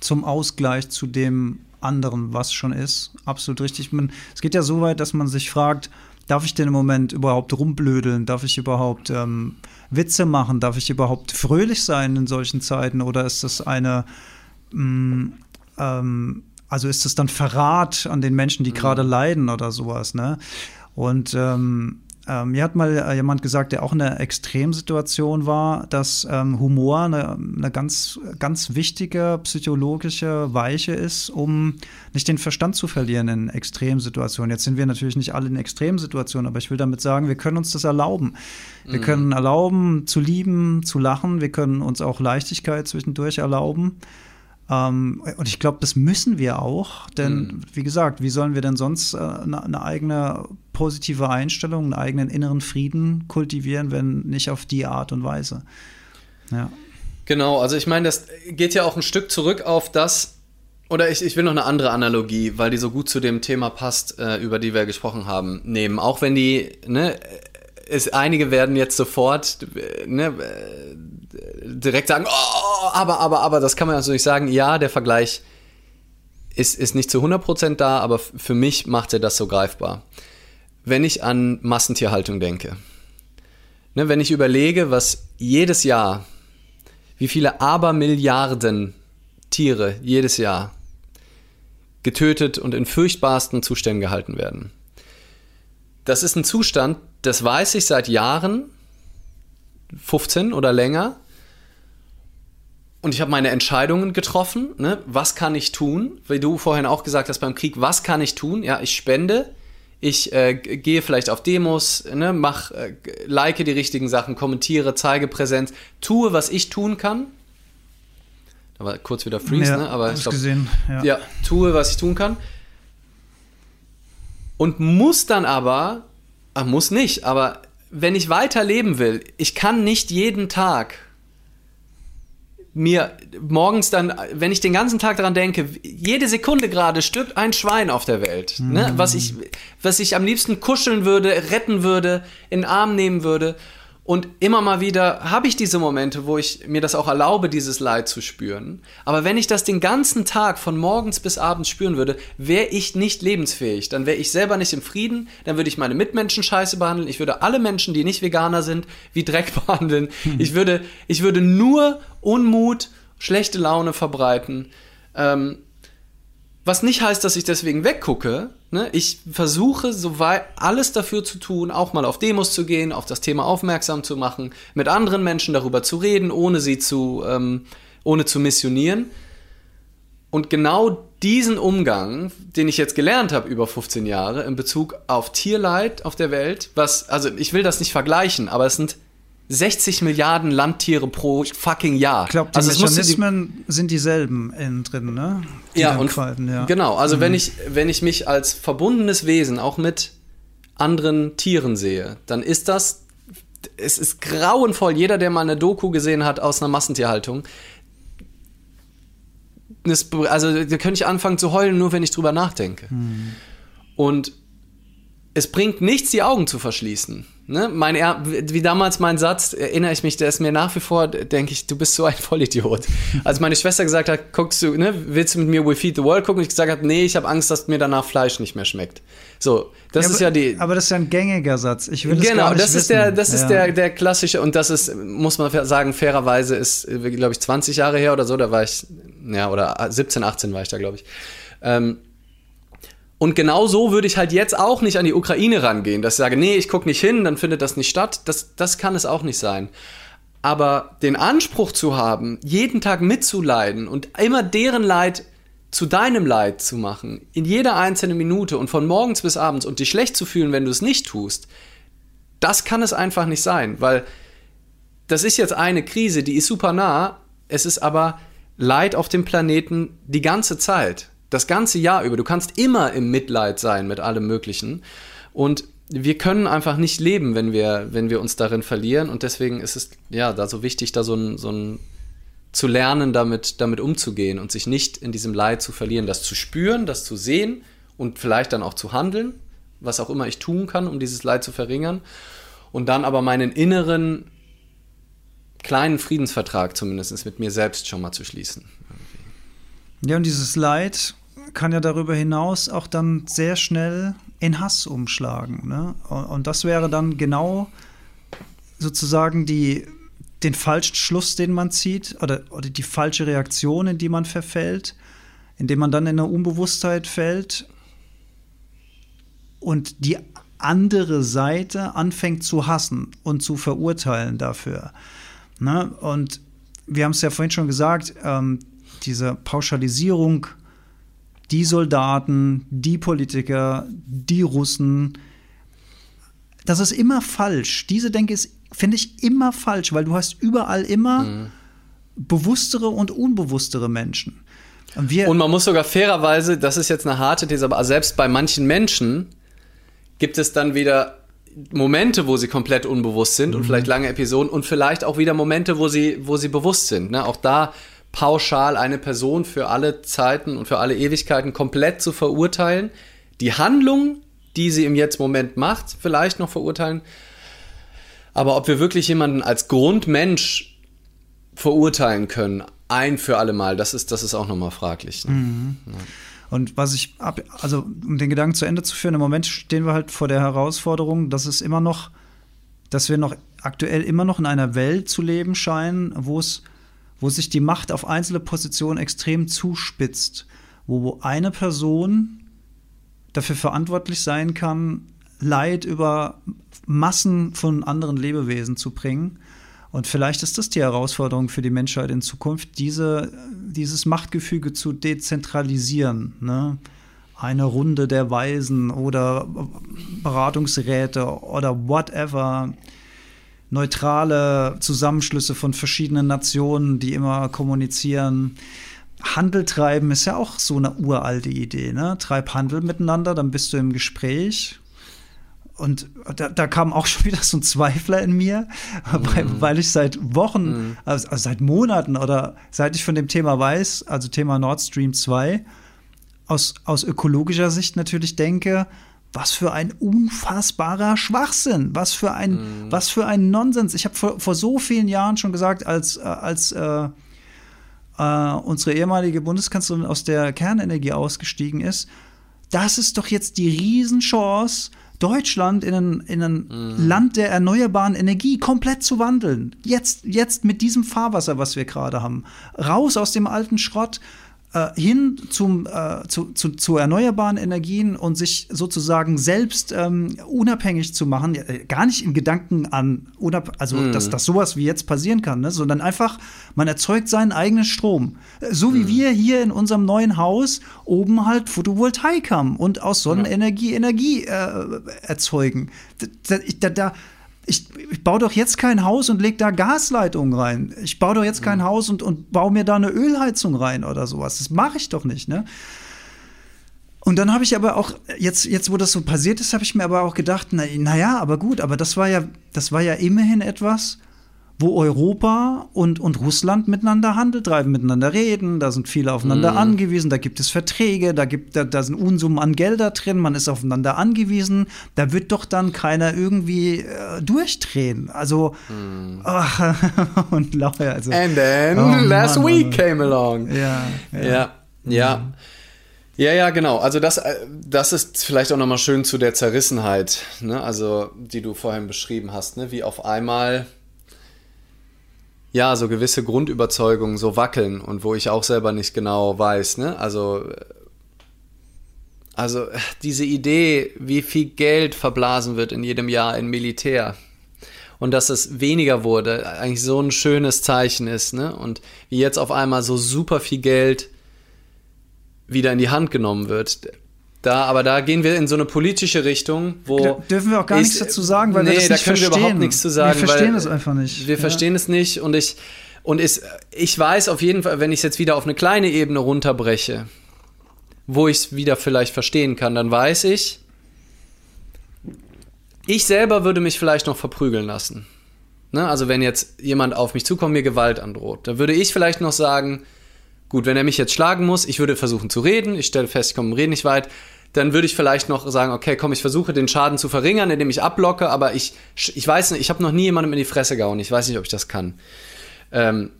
zum Ausgleich zu dem anderen, was schon ist. Absolut richtig. Man, es geht ja so weit, dass man sich fragt, darf ich denn im Moment überhaupt rumblödeln? Darf ich überhaupt ähm, Witze machen? Darf ich überhaupt fröhlich sein in solchen Zeiten? Oder ist das eine, mh, mm, ähm, also ist das dann Verrat an den Menschen, die mhm. gerade leiden oder sowas, ne? Und ähm, ähm, mir hat mal äh, jemand gesagt, der auch in einer Extremsituation war, dass ähm, Humor eine, eine, ganz, ganz wichtige psychologische Weiche ist, um nicht den Verstand zu verlieren in Extremsituationen. Jetzt sind wir natürlich nicht alle in Extremsituationen, aber ich will damit sagen, wir können uns das erlauben. Wir mhm. können erlauben, zu lieben, zu lachen. Wir können uns auch Leichtigkeit zwischendurch erlauben. Ähm, und ich glaube, das müssen wir auch, denn mhm. wie gesagt, wie sollen wir denn sonst äh, eine, eine, eigene positive Einstellung, einen eigenen inneren Frieden kultivieren, wenn nicht auf die Art und Weise? Ja. Genau, also ich meine, das geht ja auch ein Stück zurück auf das, oder ich, ich will noch eine andere Analogie, weil die so gut zu dem Thema passt, äh, über die wir gesprochen haben, nehmen. Auch wenn die, ne, es, einige werden jetzt sofort, äh, ne, äh, direkt sagen, oh, aber, aber, aber, das kann man nicht sagen. Ja, der Vergleich ist, ist nicht zu 100% da, aber für mich macht er das so greifbar. Wenn ich an Massentierhaltung denke, ne, wenn ich überlege, was jedes Jahr, wie viele Abermilliarden Tiere jedes Jahr getötet und in furchtbarsten Zuständen gehalten werden. Das ist ein Zustand, das weiß ich seit Jahren, 15 oder länger, und ich habe meine Entscheidungen getroffen. Ne? Was kann ich tun? Wie du vorhin auch gesagt hast beim Krieg, was kann ich tun? Ja, ich spende. Ich äh, gehe vielleicht auf Demos, ne, mach, äh, like die richtigen Sachen, kommentiere, zeige Präsenz, tue, was ich tun kann. Da war kurz wieder Freeze, ja, ne? Aber ich glaub, gesehen, ja. ja, tue, was ich tun kann. Und muss dann aber, ach, muss nicht, aber wenn ich weiter leben will, ich kann nicht jeden Tag mir morgens dann, wenn ich den ganzen Tag daran denke, jede Sekunde gerade stirbt ein Schwein auf der Welt, mhm. ne? was, ich, was ich am liebsten kuscheln würde, retten würde, in den Arm nehmen würde. Und immer mal wieder habe ich diese Momente, wo ich mir das auch erlaube, dieses Leid zu spüren. Aber wenn ich das den ganzen Tag von morgens bis abends spüren würde, wäre ich nicht lebensfähig. Dann wäre ich selber nicht im Frieden, dann würde ich meine Mitmenschen scheiße behandeln, ich würde alle Menschen, die nicht Veganer sind, wie Dreck (laughs) behandeln. Hm. Ich, würde, ich würde nur Unmut, schlechte Laune verbreiten. Ähm, Was nicht heißt, dass ich deswegen weggucke. Ne? Ich versuche, soweit alles dafür zu tun, auch mal auf Demos zu gehen, auf das Thema aufmerksam zu machen, mit anderen Menschen darüber zu reden, ohne sie zu, ähm, ohne zu missionieren. Und genau diesen Umgang, den ich jetzt gelernt habe über 15 Jahre in Bezug auf Tierleid auf der Welt, was, also ich will das nicht vergleichen, aber es sind 60 Milliarden Landtiere pro fucking Jahr. Ich glaube, die also Mechanismen die, sind dieselben innen drin, ne? Die ja, und falten, ja. genau. Also mhm. wenn ich wenn ich mich als verbundenes Wesen auch mit anderen Tieren sehe, dann ist das es ist grauenvoll. Jeder, der mal eine Doku gesehen hat aus einer Massentierhaltung, also da könnte ich anfangen zu heulen, nur wenn ich drüber nachdenke. Mhm. Und es bringt nichts, die Augen zu verschließen. Ne? Mein, wie damals mein Satz, erinnere ich mich, der ist mir nach wie vor, denke ich, du bist so ein (laughs) Vollidiot. Als meine Schwester gesagt hat, guckst du, ne, willst du mit mir We Feed the World gucken? Ich gesagt habe, nee, ich habe Angst, dass mir danach Fleisch nicht mehr schmeckt. So, das ja, ist ja die. Aber das ist ja ein gängiger Satz. Ich will genau, das, das ist der, das ist ja. der, der klassische und das ist, muss man sagen, fairerweise ist, glaube ich, 20 Jahre her oder so. Da war ich, ja, oder 17, 18 war ich da, glaube ich. Ähm, und genau so würde ich halt jetzt auch nicht an die Ukraine rangehen, dass ich sage, nee, ich gucke nicht hin, dann findet das nicht statt. Das, das kann es auch nicht sein. Aber den Anspruch zu haben, jeden Tag mitzuleiden und immer deren Leid zu deinem Leid zu machen, in jeder einzelnen Minute und von morgens bis abends und dich schlecht zu fühlen, wenn du es nicht tust, das kann es einfach nicht sein, weil das ist jetzt eine Krise, die ist super nah, es ist aber Leid auf dem Planeten die ganze Zeit das ganze Jahr über. Du kannst immer im Mitleid sein mit allem Möglichen. Und wir können einfach nicht leben, wenn wir, wenn wir uns darin verlieren. Und deswegen ist es ja da so wichtig, da so ein, so ein zu lernen, damit, damit umzugehen und sich nicht in diesem Leid zu verlieren, das zu spüren, das zu sehen und vielleicht dann auch zu handeln, was auch immer ich tun kann, um dieses Leid zu verringern. Und dann aber meinen inneren kleinen Friedensvertrag zumindest mit mir selbst schon mal zu schließen. Ja, und dieses Leid kann ja darüber hinaus auch dann sehr schnell in Hass umschlagen. Ne? Und das wäre dann genau sozusagen die, den falschen Schluss, den man zieht, oder, oder die falsche Reaktion, in die man verfällt, indem man dann in eine Unbewusstheit fällt und die andere Seite anfängt zu hassen und zu verurteilen dafür. Ne? Und wir haben es ja vorhin schon gesagt, ähm, diese Pauschalisierung, die Soldaten, die Politiker, die Russen, das ist immer falsch. Diese Denke ist, finde ich, immer falsch, weil du hast überall immer mhm. bewusstere und unbewusstere Menschen. Und, und, man muss sogar fairerweise, das ist jetzt eine harte These, aber selbst bei manchen Menschen gibt es dann wieder Momente, wo sie komplett unbewusst sind mhm. und vielleicht lange Episoden und vielleicht auch wieder Momente, wo sie, wo sie bewusst sind. Ne? Auch da pauschal eine Person für alle Zeiten und für alle Ewigkeiten komplett zu verurteilen, die Handlung, die sie im Jetzt-Moment macht, vielleicht noch verurteilen, aber ob wir wirklich jemanden als Grundmensch verurteilen können, ein für alle Mal, das ist, das ist auch nochmal fraglich. Ne? Mhm. Ja. Und was ich, ab, also um den Gedanken zu Ende zu führen, im Moment stehen wir halt vor der Herausforderung, dass es immer noch, dass wir noch aktuell immer noch in einer Welt zu leben scheinen, wo es wo sich die Macht auf einzelne Positionen extrem zuspitzt, wo eine Person dafür verantwortlich sein kann, Leid über Massen von anderen Lebewesen zu bringen. Und vielleicht ist das die Herausforderung für die Menschheit in Zukunft, diese, dieses Machtgefüge zu dezentralisieren. Ne? Eine Runde der Weisen oder Beratungsräte oder whatever neutrale Zusammenschlüsse von verschiedenen Nationen, die immer kommunizieren. Handel treiben ist ja auch so eine uralte Idee. Ne? Treib Handel miteinander, dann bist du im Gespräch. Und da, da kam auch (laughs) schon wieder so ein Zweifler in mir, (laughs) mhm. weil, ich seit Wochen, mhm. also, also seit Monaten oder seit ich von dem Thema weiß, also Thema Nord Stream 2, aus, aus ökologischer Sicht natürlich denke, was für ein unfassbarer Schwachsinn, was für ein, mm. was für ein Nonsens. Ich habe vor, vor, so vielen Jahren schon gesagt, als, äh, als äh, äh, unsere ehemalige Bundeskanzlerin aus der Kernenergie ausgestiegen ist, das ist doch jetzt die Riesenchance, Deutschland in ein, in ein mm. Land der erneuerbaren Energie komplett zu wandeln. Jetzt, jetzt mit diesem Fahrwasser, was wir gerade haben. Raus aus dem alten Schrott, äh, hin zum, äh, zu, zu, zu, erneuerbaren Energien und sich sozusagen selbst ähm, unabhängig zu machen, äh, gar nicht in Gedanken an, also mm. dass, dass sowas wie jetzt passieren kann, ne? sondern einfach, man erzeugt seinen eigenen Strom. Äh, so wie mm. wir hier in unserem neuen Haus oben halt Photovoltaik haben und aus Sonnenenergie. Energie äh, erzeugen. Da, da, da, ich, ich baue doch jetzt kein Haus und lege da Gasleitungen rein. Ich baue doch jetzt kein mhm. Haus und, und baue mir da eine Ölheizung rein oder sowas. Das mache ich doch nicht, ne? Und dann habe ich aber auch, jetzt, jetzt wo das so passiert ist, habe ich mir aber auch gedacht, naja, na aber gut, aber das war ja, das war ja immerhin etwas, wo Europa und, und Russland miteinander Handel treiben, miteinander reden, da sind viele aufeinander mhm. angewiesen, da gibt es Verträge, da, gibt, da, da sind Unsummen an Gelder drin, man ist aufeinander angewiesen, da wird doch dann keiner irgendwie äh, durchdrehen. Also, mhm. oh, (laughs) und lauter. Also, And then oh, last Mann, week came along. Ja, ja. ja. ja. Mhm. Ja, ja, genau. Also das, äh, das ist vielleicht auch nochmal schön zu der Zerrissenheit, ne? also die du vorhin beschrieben hast, ne? wie auf einmal ja, so gewisse Grundüberzeugungen so wackeln und wo ich auch selber nicht genau weiß, ne? Also, also (laughs) diese Idee, wie viel Geld verblasen wird in jedem Jahr in Militär und dass es weniger wurde, eigentlich so ein schönes Zeichen ist, ne? Und wie jetzt auf einmal so super viel Geld wieder in die Hand genommen wird. Da, aber da gehen wir in so eine politische Richtung, wo. Da dürfen wir auch gar ich, nichts dazu sagen, weil nee, wir das nicht da können verstehen. wir überhaupt nichts zu sagen. Wir verstehen es einfach nicht. Wir ja. verstehen es nicht und ich. Und ich, ich weiß auf jeden Fall, wenn ich es jetzt wieder auf eine kleine Ebene runterbreche, wo ich es wieder vielleicht verstehen kann, dann weiß ich, ich selber würde mich vielleicht noch verprügeln lassen. Ne? Also wenn jetzt jemand auf mich zukommt, mir Gewalt androht, dann würde ich vielleicht noch sagen, gut, wenn er mich jetzt schlagen muss, ich würde versuchen zu reden, ich stelle fest, ich komme im Reden nicht weit, dann würde ich vielleicht noch sagen, okay, komm, ich versuche den Schaden zu verringern, indem ich ablocke, aber ich, ich weiß nicht, ich habe noch nie jemandem in die Fresse gehauen, ich weiß nicht, ob ich das kann. Ähm,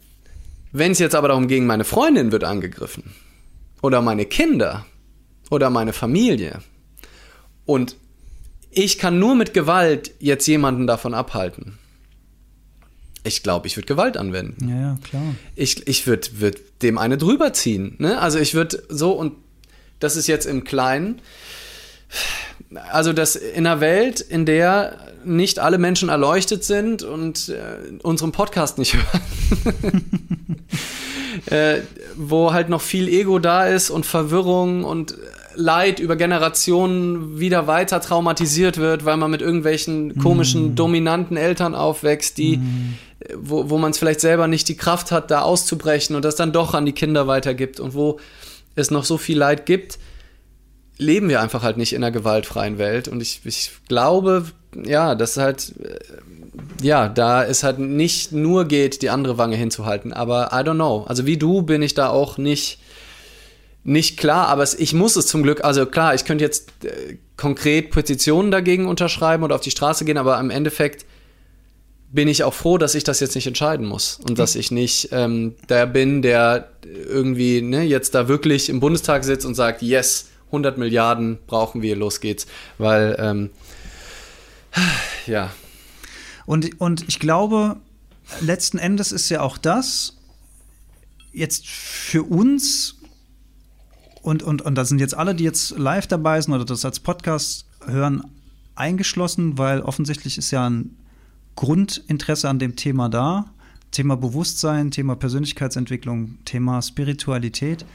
Wenn es jetzt aber darum ging, meine Freundin wird angegriffen oder meine Kinder oder meine Familie und ich kann nur mit Gewalt jetzt jemanden davon abhalten. Ich glaube, ich würde Gewalt anwenden. Ja, ja klar. Ich, ich würde würd dem eine drüber ziehen. Ne? Also ich würde so und das ist jetzt im Kleinen. Also das in einer Welt, in der nicht alle Menschen erleuchtet sind und äh, unseren Podcast nicht (laughs) hören, (laughs) äh, wo halt noch viel Ego da ist und Verwirrung und Leid über Generationen wieder weiter traumatisiert wird, weil man mit irgendwelchen komischen, mm. dominanten Eltern aufwächst, die, mm. wo, wo man es vielleicht selber nicht die Kraft hat, da auszubrechen und das dann doch an die Kinder weitergibt und wo es noch so viel Leid gibt, leben wir einfach halt nicht in einer gewaltfreien Welt. Und ich, ich glaube, ja, dass halt, äh, ja, da es halt nicht nur geht, die andere Wange hinzuhalten. Aber I don't know. Also wie du bin ich da auch nicht, nicht klar, aber es, ich muss es zum Glück, also klar, ich könnte jetzt äh, konkret Petitionen dagegen unterschreiben oder auf die Straße gehen, aber im Endeffekt bin ich auch froh, dass ich das jetzt nicht entscheiden muss und dass ich nicht ähm, der bin, der irgendwie ne, jetzt da wirklich im Bundestag sitzt und sagt, yes, 100 Milliarden brauchen wir, los geht's, weil ähm, (sighs) ja. Und, und ich glaube, letzten Endes ist ja auch das jetzt für uns und, und, und da sind jetzt alle, die jetzt live dabei sind oder das als Podcast hören, eingeschlossen, weil offensichtlich ist ja ein Grundinteresse an dem Thema da. Thema Bewusstsein, Thema Persönlichkeitsentwicklung, Thema Spiritualität.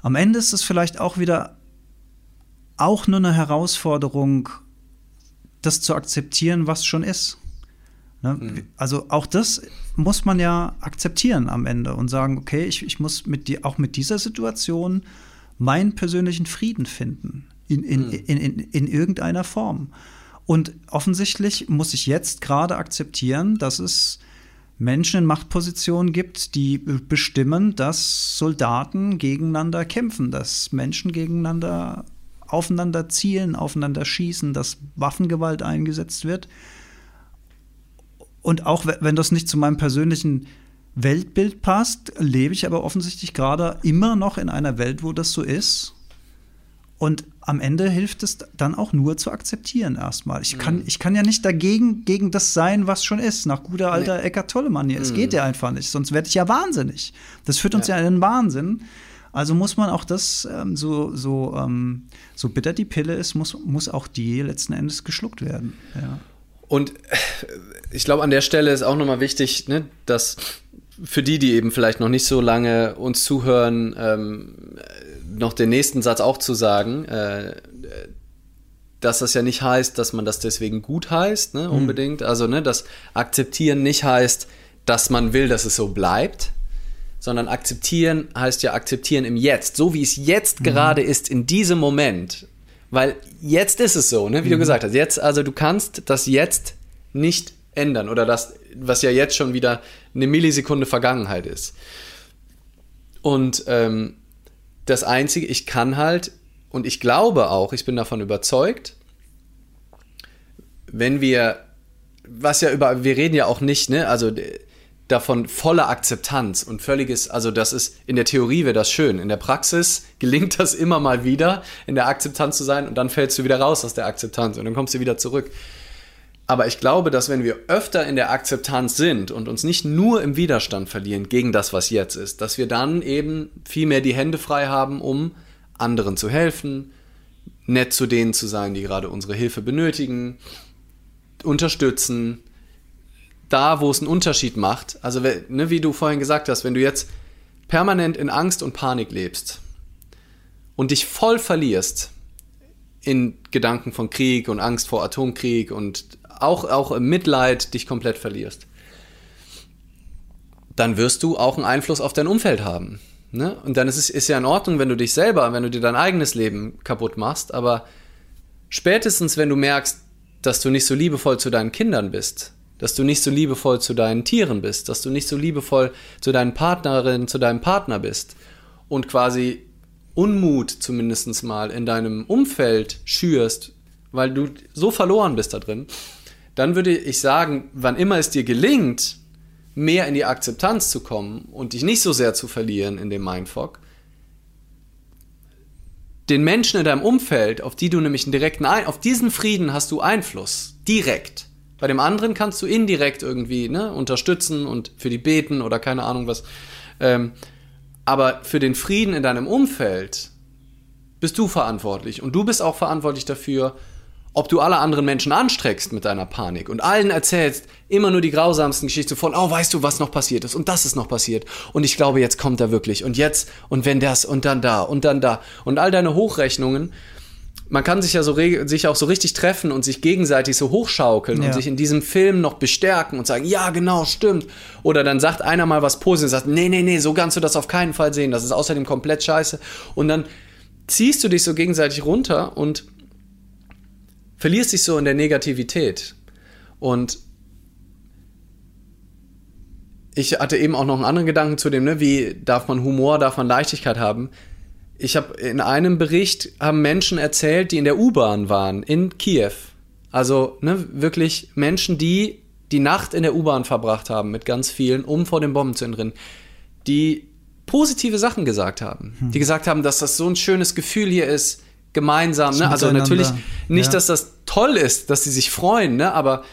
Am Ende ist es vielleicht auch wieder auch nur eine Herausforderung, das zu akzeptieren, was schon ist. Ne? Mhm. Also auch das muss man ja akzeptieren am Ende und sagen, okay, ich, ich muss mit die, auch mit dieser Situation meinen persönlichen Frieden finden. In, in, mhm. in, in, in irgendeiner Form. Und offensichtlich muss ich jetzt gerade akzeptieren, dass es Menschen in Machtpositionen gibt, die bestimmen, dass Soldaten gegeneinander kämpfen, dass Menschen gegeneinander aufeinander zielen, aufeinander schießen, dass Waffengewalt eingesetzt wird. Und auch wenn das nicht zu meinem persönlichen Weltbild passt, lebe ich aber offensichtlich gerade immer noch in einer Welt, wo das so ist. Und am Ende hilft es dann auch nur zu akzeptieren erstmal. Ich kann, mhm. ich kann ja nicht dagegen gegen das sein, was schon ist, nach guter alter nee. Eckart Tolle Manier. Es mhm. geht ja einfach nicht, sonst werde ich ja wahnsinnig. Das führt uns ja, ja in den Wahnsinn. Also muss man auch das, ähm, so, so, ähm, so bitter die Pille ist, muss, muss auch die letzten Endes geschluckt werden. Ja. Und ich glaube, an der Stelle ist auch nochmal wichtig, ne, dass für die, die eben vielleicht noch nicht so lange uns zuhören, ähm, noch den nächsten Satz auch zu sagen, äh, dass das ja nicht heißt, dass man das deswegen gut heißt, ne, mhm. unbedingt. Mhm. Also, ne, das Akzeptieren nicht heißt, dass man will, dass es so bleibt, sondern akzeptieren heißt ja akzeptieren im Jetzt, so wie es jetzt mhm. gerade ist, in diesem Moment. Weil jetzt ist es so, ne, wie mhm. du gesagt hast. Jetzt, also du kannst das jetzt nicht ändern oder das, was ja jetzt schon wieder eine Millisekunde Vergangenheit ist. Und ähm, das Einzige, ich kann halt, und ich glaube auch, ich bin davon überzeugt, wenn wir, was ja über, wir reden ja auch nicht, ne, also davon volle Akzeptanz und völliges, also das ist, in der Theorie wäre das schön, in der Praxis gelingt das immer mal wieder, in der Akzeptanz zu sein und dann fällst du wieder raus aus der Akzeptanz und dann kommst du wieder zurück. Aber ich glaube, dass wenn wir öfter in der Akzeptanz sind und uns nicht nur im Widerstand verlieren gegen das, was jetzt ist, dass wir dann eben viel mehr die Hände frei haben, um anderen zu helfen, nett zu denen zu sein, die gerade unsere Hilfe benötigen, unterstützen, da, wo es einen Unterschied macht. Also, ne, wie du vorhin gesagt hast, wenn du jetzt permanent in Angst und Panik lebst und dich voll verlierst in Gedanken von Krieg und Angst vor Atomkrieg und auch, auch im Mitleid dich komplett verlierst, dann wirst du auch einen Einfluss auf dein Umfeld haben. Ne? Und dann ist es ist ja in Ordnung, wenn du dich selber, wenn du dir dein eigenes Leben kaputt machst, aber spätestens, wenn du merkst, dass du nicht so liebevoll zu deinen Kindern bist, dass du nicht so liebevoll zu deinen Tieren bist, dass du nicht so liebevoll zu deinen Partnerinnen, zu deinem Partner bist und quasi Unmut zumindest mal in deinem Umfeld schürst, weil du so verloren bist da drin, dann würde ich sagen, wann immer es dir gelingt, mehr in die Akzeptanz zu kommen und dich nicht so sehr zu verlieren in dem Mindfuck, den Menschen in deinem Umfeld, auf die du nämlich einen direkten Ein auf diesen Frieden hast du Einfluss, direkt. Bei dem anderen kannst du indirekt irgendwie ne, unterstützen und für die beten oder keine Ahnung was. Ähm, aber für den Frieden in deinem Umfeld bist du verantwortlich und du bist auch verantwortlich dafür, ob du alle anderen Menschen anstreckst mit deiner Panik und allen erzählst immer nur die grausamsten Geschichten von, oh, weißt du, was noch passiert ist und das ist noch passiert und ich glaube, jetzt kommt er wirklich und jetzt und wenn das und dann da und dann da und all deine Hochrechnungen. Man kann sich ja so sich auch so richtig treffen und sich gegenseitig so hochschaukeln ja. und sich in diesem Film noch bestärken und sagen, ja, genau, stimmt. Oder dann sagt einer mal was Positives und sagt, nee, nee, nee, so kannst du das auf keinen Fall sehen. Das ist außerdem komplett scheiße. Und dann ziehst du dich so gegenseitig runter und verlierst dich so in der Negativität. Und ich hatte eben auch noch einen anderen Gedanken zu dem, ne, wie darf man Humor, darf man Leichtigkeit haben. Ich habe in einem Bericht haben Menschen erzählt, die in der U-Bahn waren in Kiew. Also ne, wirklich Menschen, die die Nacht in der U-Bahn verbracht haben mit ganz vielen, um vor den Bomben zu entrinnen, die positive Sachen gesagt haben. Hm. Die gesagt haben, dass das so ein schönes Gefühl hier ist, gemeinsam. Ne? Also natürlich nicht, ja. dass das toll ist, dass sie sich freuen, ne? aber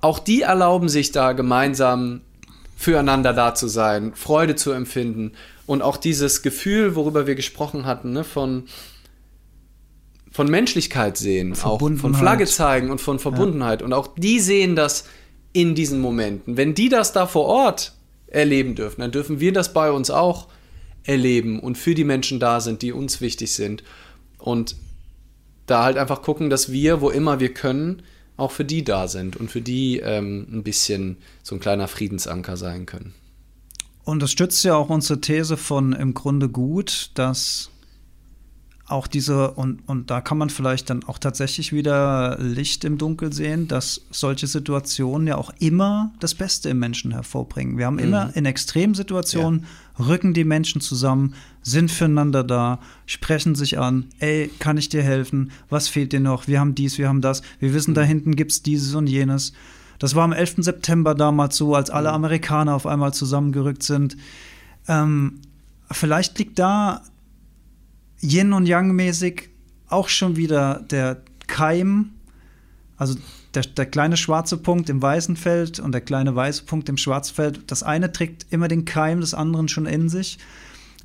auch die erlauben sich da gemeinsam füreinander da zu sein, Freude zu empfinden und auch dieses Gefühl, worüber wir gesprochen hatten, ne? von von Menschlichkeit sehen, auch von Flagge zeigen und von Verbundenheit. Ja. Und auch die sehen das in diesen Momenten. Wenn die das da vor Ort erleben dürfen, dann dürfen wir das bei uns auch erleben und für die Menschen da sind, die uns wichtig sind. Und da halt einfach gucken, dass wir, wo immer wir können, auch für die da sind und für die ähm, ein bisschen so ein kleiner Friedensanker sein können. Und das stützt ja auch unsere These von im Grunde gut, dass auch diese, und, und da kann man vielleicht dann auch tatsächlich wieder Licht im Dunkel sehen, dass solche Situationen ja auch immer das Beste im Menschen hervorbringen. Wir haben mhm. immer in Extremsituationen, ja. rücken die Menschen zusammen, sind füreinander da, sprechen sich an, ey, kann ich dir helfen? Was fehlt dir noch? Wir haben dies, wir haben das. Wir wissen, mhm. da hinten gibt es dieses und jenes. Das war am 11. September damals so, als alle mhm. Amerikaner auf einmal zusammengerückt sind. Ähm, vielleicht liegt da Yin und Yang mäßig auch schon wieder der Keim, also der, der, kleine schwarze Punkt im weißen Feld und der kleine weiße Punkt im schwarzen Feld. Das eine trägt immer den Keim des anderen schon in sich.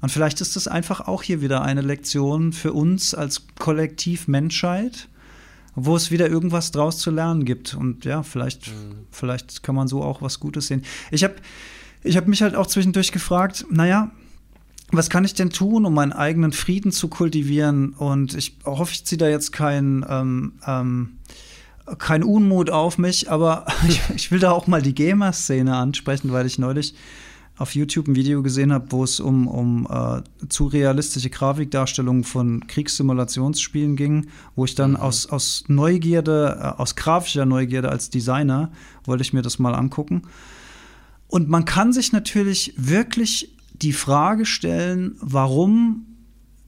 Und vielleicht ist das einfach auch hier wieder eine Lektion für uns als Kollektiv Menschheit, wo es wieder irgendwas draus zu lernen gibt. Und ja, vielleicht, mhm. vielleicht kann man so auch was Gutes sehen. Ich habe ich hab mich halt auch zwischendurch gefragt, naja, was kann ich denn tun, um meinen eigenen Frieden zu kultivieren? Und ich hoffe, ich ziehe da jetzt kein, ähm, ähm, kein Unmut auf mich, aber (laughs) ich, ich will da auch mal die Gamer-Szene ansprechen, weil ich neulich auf YouTube ein Video gesehen habe, wo es um, um äh, zu realistische Grafikdarstellungen von Kriegssimulationsspielen ging, wo ich dann mhm. aus, aus Neugierde, äh, aus grafischer Neugierde als Designer, wollte ich mir das mal angucken. Und man kann sich natürlich wirklich die Frage stellen, warum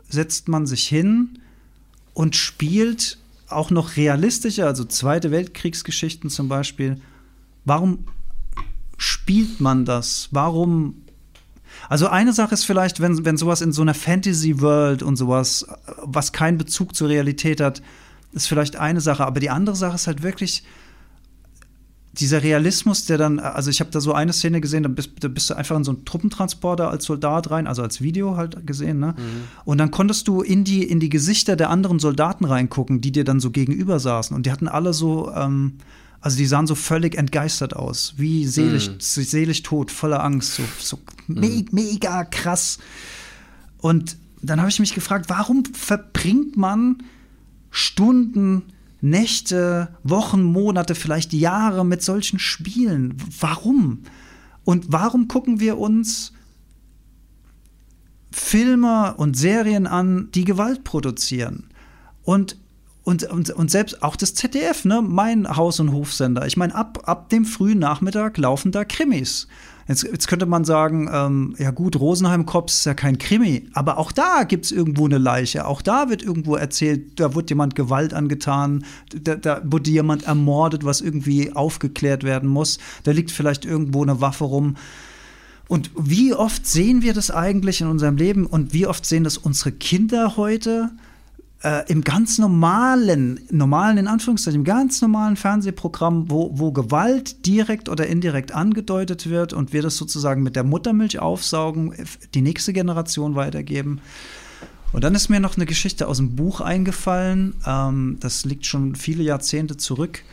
setzt man sich hin und spielt auch noch realistischer, also Zweite Weltkriegsgeschichten zum Beispiel, warum spielt man das? Warum? Also eine Sache ist vielleicht, wenn, wenn sowas in so einer Fantasy-World und sowas, was keinen Bezug zur Realität hat, ist vielleicht eine Sache. Aber die andere Sache ist halt wirklich dieser Realismus, der dann, also ich habe da so eine Szene gesehen, da bist, da bist, du einfach in so einen Truppentransporter als Soldat rein, also als Video halt gesehen, ne? Mhm. Und dann konntest du in die, in die Gesichter der anderen Soldaten reingucken, die dir dann so gegenüber saßen. Und die hatten alle so, ähm, also die sahen so völlig entgeistert aus, wie selig, mm. selig tot, voller Angst, so, so mm. me mega krass. Und dann habe ich mich gefragt, warum verbringt man Stunden, Nächte, Wochen, Monate, vielleicht Jahre mit solchen Spielen? Warum? Und warum gucken wir uns Filme und Serien an, die Gewalt produzieren? Und und, und, und selbst auch das ZDF, ne, mein Haus- und Hofsender. Ich meine, ab, ab dem frühen Nachmittag laufen da Krimis. Jetzt, jetzt könnte man sagen, ähm, ja gut, Rosenheim-Cops ist ja kein Krimi, aber auch da gibt es irgendwo eine Leiche. Auch da wird irgendwo erzählt, da wird jemand Gewalt angetan, da, da wurde jemand ermordet, was irgendwie aufgeklärt werden muss. Da liegt vielleicht irgendwo eine Waffe rum. Und wie oft sehen wir das eigentlich in unserem Leben und wie oft sehen das unsere Kinder heute? Äh, im ganz normalen, normalen, in Anführungszeichen, im ganz normalen Fernsehprogramm, wo, wo Gewalt direkt oder indirekt angedeutet wird und wir das sozusagen mit der Muttermilch aufsaugen, die nächste Generation weitergeben. Und dann ist mir noch eine Geschichte aus dem Buch eingefallen. Ähm, das liegt schon viele Jahrzehnte zurück.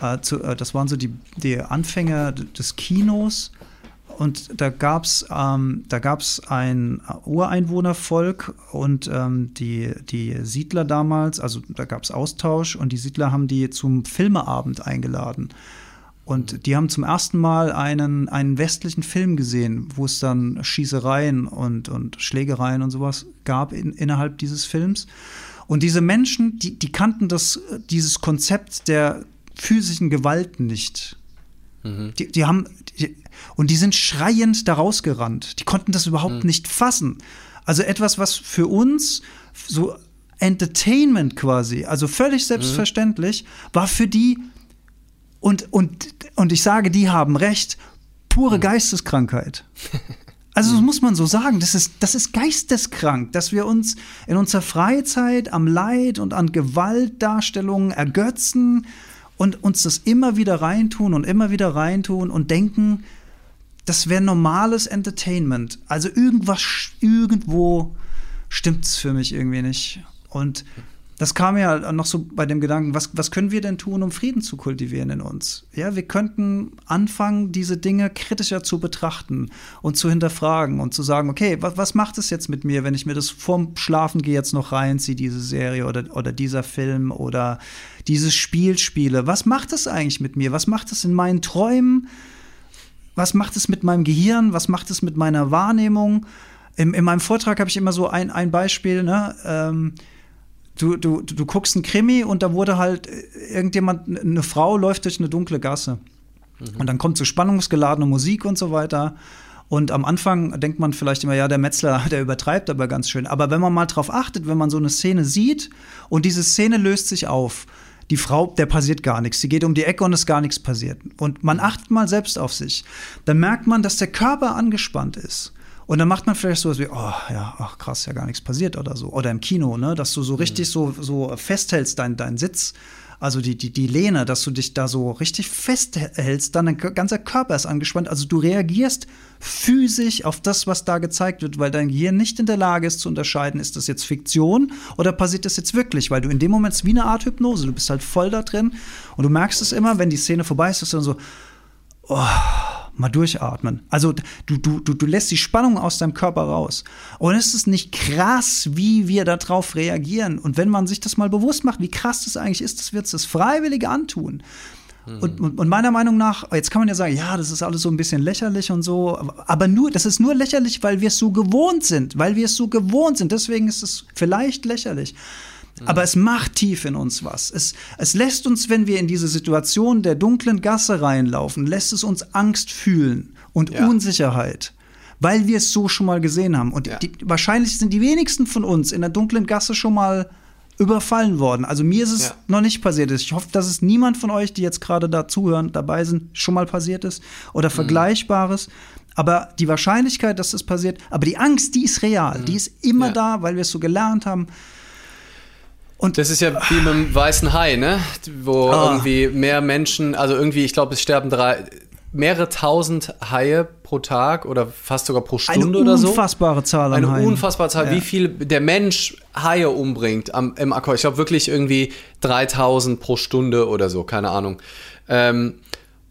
Äh, zu, äh, das waren so die, die Anfänge des Kinos. Und da gab es ähm, ein Ureinwohnervolk und ähm, die, die Siedler damals, also da gab es Austausch und die Siedler haben die zum Filmeabend eingeladen. Und die haben zum ersten Mal einen, einen westlichen Film gesehen, wo es dann Schießereien und, und Schlägereien und sowas gab in, innerhalb dieses Films. Und diese Menschen, die, die kannten das, dieses Konzept der physischen Gewalt nicht. Mhm. Die, die haben, die, und die sind schreiend da rausgerannt. Die konnten das überhaupt mhm. nicht fassen. Also etwas, was für uns so Entertainment quasi, also völlig selbstverständlich, mhm. war für die, und, und, und ich sage, die haben recht, pure mhm. Geisteskrankheit. Also das muss man so sagen, das ist, das ist geisteskrank, dass wir uns in unserer Freizeit am Leid und an Gewaltdarstellungen ergötzen und uns das immer wieder reintun und immer wieder reintun und denken, das wäre normales Entertainment. Also irgendwas, irgendwo stimmt es für mich irgendwie nicht. Und das kam ja noch so bei dem Gedanken, was, was können wir denn tun, um Frieden zu kultivieren in uns? Ja, wir könnten anfangen, diese Dinge kritischer zu betrachten und zu hinterfragen und zu sagen, okay, was, was macht es jetzt mit mir, wenn ich mir das vorm Schlafen gehe jetzt noch reinziehe, diese Serie oder, oder dieser Film oder dieses Spiel spiele? Was macht es eigentlich mit mir? Was macht es in meinen Träumen? Was macht es mit meinem Gehirn, was macht es mit meiner Wahrnehmung. In, in meinem Vortrag habe ich immer so ein, ein Beispiel, ne? Ähm, du, du, du guckst einen Krimi und da wurde halt irgendjemand, eine Frau läuft durch eine dunkle Gasse. Mhm. Und dann kommt so spannungsgeladene Musik und so weiter. Und am Anfang denkt man vielleicht immer, ja, der Metzler, (laughs) der übertreibt aber ganz schön. Aber wenn man mal drauf achtet, wenn man so eine Szene sieht und diese Szene löst sich auf, die Frau, der passiert gar nichts. Sie geht um die Ecke und es ist gar nichts passiert. Und man achtet mal selbst auf sich. Dann merkt man, dass der Körper angespannt ist. Und dann macht man vielleicht sowas wie, oh ja, ach krass, ja gar nichts passiert oder so. Oder im Kino, ne, dass du so richtig mhm. so, so festhältst deinen dein Sitz also die, die, die Lehne, dass du dich da so richtig festhältst, dann dein ganzer Körper ist angespannt. Also du reagierst physisch auf das, was da gezeigt wird, weil dein Gehirn nicht in der Lage ist zu unterscheiden, ist das jetzt Fiktion oder passiert das jetzt wirklich, weil du in dem Moment wie eine Art Hypnose, du bist halt voll da drin und du merkst es immer, wenn die Szene vorbei ist, ist dann so, oh, mal durchatmen. Also du, du, du, du lässt die Spannung aus deinem Körper raus. Und es ist nicht krass, wie wir darauf reagieren. Und wenn man sich das mal bewusst macht, wie krass das eigentlich ist, das wird es freiwillig antun. Und, und, und, meiner Meinung nach, jetzt kann man ja sagen, ja, das ist alles so ein bisschen lächerlich und so, aber nur, das ist nur lächerlich, weil wir es so gewohnt sind, weil wir es so gewohnt sind. Deswegen ist es vielleicht lächerlich. Aber es macht tief in uns was. Es, es lässt uns, wenn wir in diese Situation der dunklen Gasse reinlaufen, lässt es uns Angst fühlen und ja. Unsicherheit weil wir es so schon mal gesehen haben. Und ja. die, wahrscheinlich sind die wenigsten von uns in der dunklen Gasse schon mal überfallen worden. Also mir ist es ja. noch nicht passiert. Ich hoffe, dass es niemand von euch, die jetzt gerade da zuhören, dabei sind, schon mal passiert ist oder mhm. Vergleichbares. Aber die Wahrscheinlichkeit, dass es passiert, aber die Angst, die ist real. Mhm. Die ist immer ja. da, weil wir es so gelernt haben. Und das ist ja wie mit dem weißen Hai, ne? Wo ah. irgendwie mehr Menschen, also irgendwie, ich glaube, es sterben drei, mehrere tausend Haie pro Tag oder fast sogar pro Stunde oder so. Eine unfassbare Zahl an Eine Haien. unfassbare Zahl, ja. wie viel der Mensch Haie umbringt am, im Akkord. Ich glaube wirklich irgendwie 3000 pro Stunde oder so, keine Ahnung. Ähm,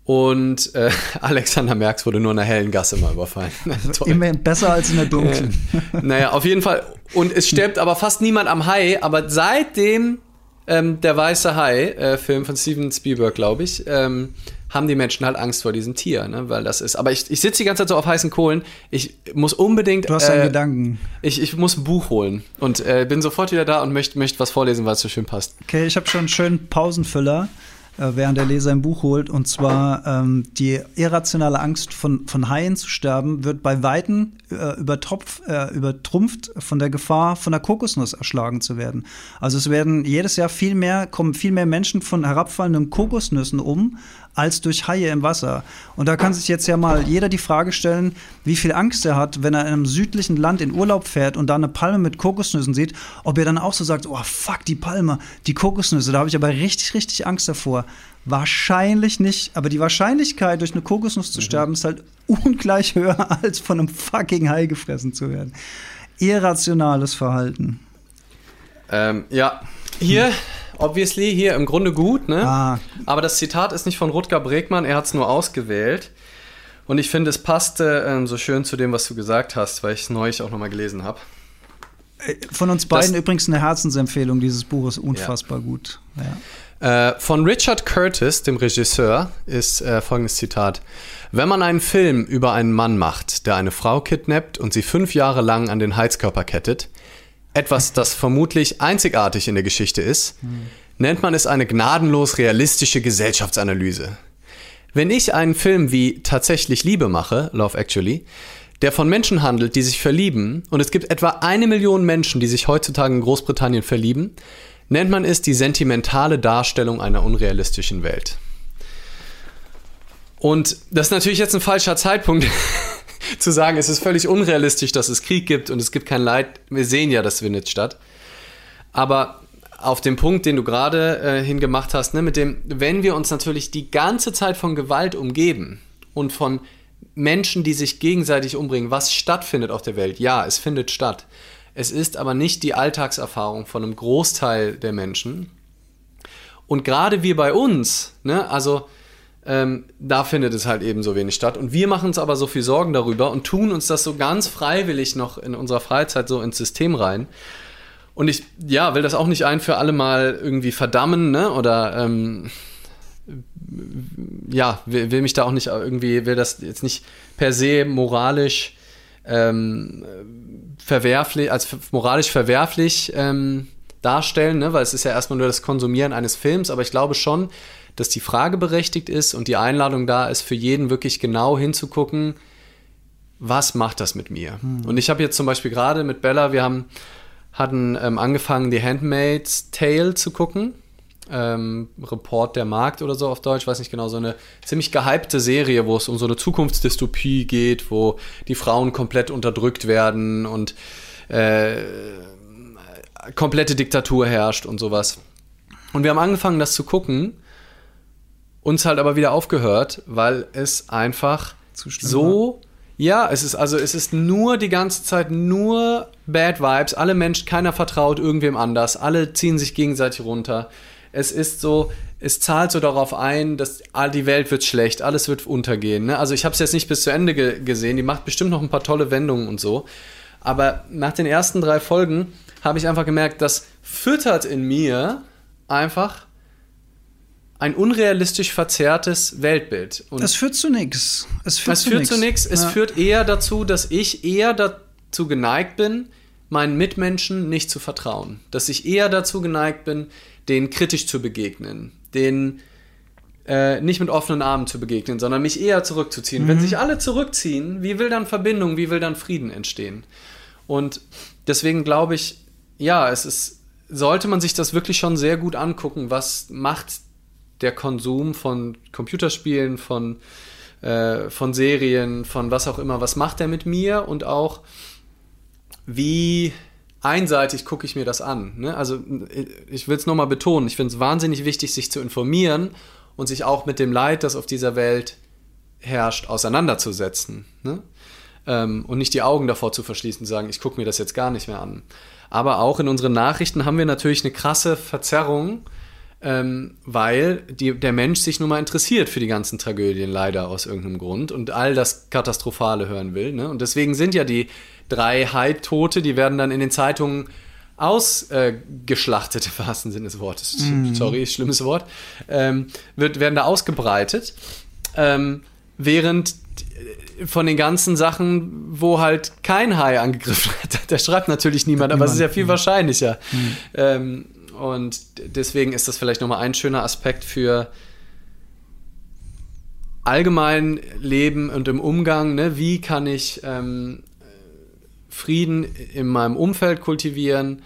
und äh, (laughs) Alexander Merx wurde nur in der hellen Gasse mal überfallen. (laughs) Immer besser als in der dunklen. naja, auf jeden Fall. Und es stirbt aber fast niemand am Hai. Aber seitdem ähm, der weiße Hai-Film äh, von Steven Spielberg, glaube ich, ähm, haben die Menschen halt Angst vor diesem Tier, ne? weil das ist. Aber ich, ich sitze die ganze Zeit so auf heißen Kohlen. Ich muss unbedingt. Du hast einen äh, Gedanken. Ich, ich muss ein Buch holen und äh, bin sofort wieder da und möchte möcht was vorlesen, weil es so schön passt. Okay, ich habe schon einen schönen Pausenfüller. Äh, während der Leser ein Buch holt. Und zwar ähm, die irrationale Angst von, von Haien zu sterben wird bei Weitem äh, übertropf, äh, übertrumpft von der Gefahr, von der Kokosnuss erschlagen zu werden. Also es werden jedes Jahr viel mehr, kommen viel mehr Menschen von herabfallenden Kokosnüssen um, als durch Haie im Wasser. Und da kann sich jetzt ja mal jeder die Frage stellen, wie viel Angst er hat, wenn er in einem südlichen Land in Urlaub fährt und da eine Palme mit Kokosnüssen sieht, ob er dann auch so sagt, oh fuck, die Palme, die Kokosnüsse, da habe ich aber richtig, richtig Angst davor. Wahrscheinlich nicht, aber die Wahrscheinlichkeit, durch eine Kokosnuss zu mhm. sterben, ist halt (laughs) ungleich höher, als von einem fucking Hai gefressen zu werden. Irrationales Verhalten. Ähm, ja, hier. Hm obviously hier im Grunde gut, ne? Ah. Aber das Zitat ist nicht von Rutger Bregmann, er hat es nur ausgewählt. Und ich finde, es passte ähm, so schön zu dem, was du gesagt hast, weil ich es neulich auch nochmal gelesen habe. Äh, von uns beiden das, übrigens eine Herzensempfehlung dieses Buches, unfassbar ja. gut. Ja. Äh, von Richard Curtis, dem Regisseur, ist äh, folgendes Zitat. Wenn man einen Film über einen Mann macht, der eine Frau kidnappt und sie fünf Jahre lang an den Heizkörper kettet, etwas, das vermutlich einzigartig in der Geschichte ist, nennt man es eine gnadenlos realistische Gesellschaftsanalyse. Wenn ich einen Film wie Tatsächlich Liebe mache, Love Actually, der von Menschen handelt, die sich verlieben, und es gibt etwa eine Million Menschen, die sich heutzutage in Großbritannien verlieben, nennt man es die sentimentale Darstellung einer unrealistischen Welt. Und das ist natürlich jetzt ein falscher Zeitpunkt, (laughs) zu sagen, es ist völlig unrealistisch, dass es Krieg gibt und es gibt kein Leid. Wir sehen ja, das findet statt. Aber auf den Punkt, den du gerade äh, hingemacht hast, ne, mit dem, wenn wir uns natürlich die ganze Zeit von Gewalt umgeben und von Menschen, die sich gegenseitig umbringen, was stattfindet auf der Welt, ja, es findet statt. Es ist aber nicht die Alltagserfahrung von einem Großteil der Menschen. Und gerade wir bei uns, ne, also ähm, da findet es halt eben so wenig statt. Und wir machen uns aber so viel Sorgen darüber und tun uns das so ganz freiwillig noch in unserer Freizeit so ins System rein. Und ich, ja, will das auch nicht ein für alle Mal irgendwie verdammen, ne? Oder ähm, ja, will, will, mich da auch nicht irgendwie, will das jetzt nicht per se moralisch ähm, verwerflich, als moralisch verwerflich ähm, darstellen, ne? weil es ist ja erstmal nur das Konsumieren eines Films, aber ich glaube schon, dass die Frage berechtigt ist und die Einladung da ist, für jeden wirklich genau hinzugucken, was macht das mit mir? Hm. Und ich habe jetzt zum Beispiel gerade mit Bella, wir haben, hatten ähm, angefangen, die Handmaid's Tale zu gucken. Ähm, Report der Markt oder so auf Deutsch, weiß nicht genau, so eine ziemlich gehypte Serie, wo es um so eine Zukunftsdystopie geht, wo die Frauen komplett unterdrückt werden und äh, komplette Diktatur herrscht und sowas. Und wir haben angefangen, das zu gucken, uns halt aber wieder aufgehört, weil es einfach so. Ja, es ist also es ist nur die ganze Zeit nur Bad Vibes. Alle Menschen, keiner vertraut irgendwem anders. Alle ziehen sich gegenseitig runter. Es ist so, es zahlt so darauf ein, dass die Welt wird schlecht, alles wird untergehen. Ne? Also ich habe es jetzt nicht bis zu Ende ge gesehen. Die macht bestimmt noch ein paar tolle Wendungen und so. Aber nach den ersten drei Folgen habe ich einfach gemerkt, das füttert in mir einfach ein unrealistisch verzerrtes Weltbild. Und es führt zu nichts. Es führt, es zu, führt zu nichts. Es ja. führt eher dazu, dass ich eher dazu geneigt bin, meinen Mitmenschen nicht zu vertrauen. Dass ich eher dazu geneigt bin, denen kritisch zu begegnen, denen äh, nicht mit offenen Armen zu begegnen, sondern mich eher zurückzuziehen. Mhm. Wenn sich alle zurückziehen, wie will dann Verbindung, wie will dann Frieden entstehen? Und deswegen glaube ich, ja, es ist, sollte man sich das wirklich schon sehr gut angucken, was macht der Konsum von Computerspielen, von, äh, von Serien, von was auch immer, was macht er mit mir und auch wie einseitig gucke ich mir das an. Ne? Also ich will es nochmal betonen, ich finde es wahnsinnig wichtig, sich zu informieren und sich auch mit dem Leid, das auf dieser Welt herrscht, auseinanderzusetzen. Ne? Ähm, und nicht die Augen davor zu verschließen und sagen, ich gucke mir das jetzt gar nicht mehr an. Aber auch in unseren Nachrichten haben wir natürlich eine krasse Verzerrung ähm, weil die, der Mensch sich nun mal interessiert für die ganzen Tragödien, leider aus irgendeinem Grund und all das Katastrophale hören will. Ne? Und deswegen sind ja die drei Hai-Tote, die werden dann in den Zeitungen ausgeschlachtet, äh, im wahrsten Sinne des Wortes. Mm. Sorry, schlimmes Wort. Ähm, wird, werden da ausgebreitet. Ähm, während von den ganzen Sachen, wo halt kein Hai angegriffen hat, (laughs) da schreibt natürlich niemand, aber es ist ja viel wahrscheinlicher. Mhm. Ähm, und deswegen ist das vielleicht nochmal ein schöner Aspekt für allgemein Leben und im Umgang. Ne? Wie kann ich ähm, Frieden in meinem Umfeld kultivieren?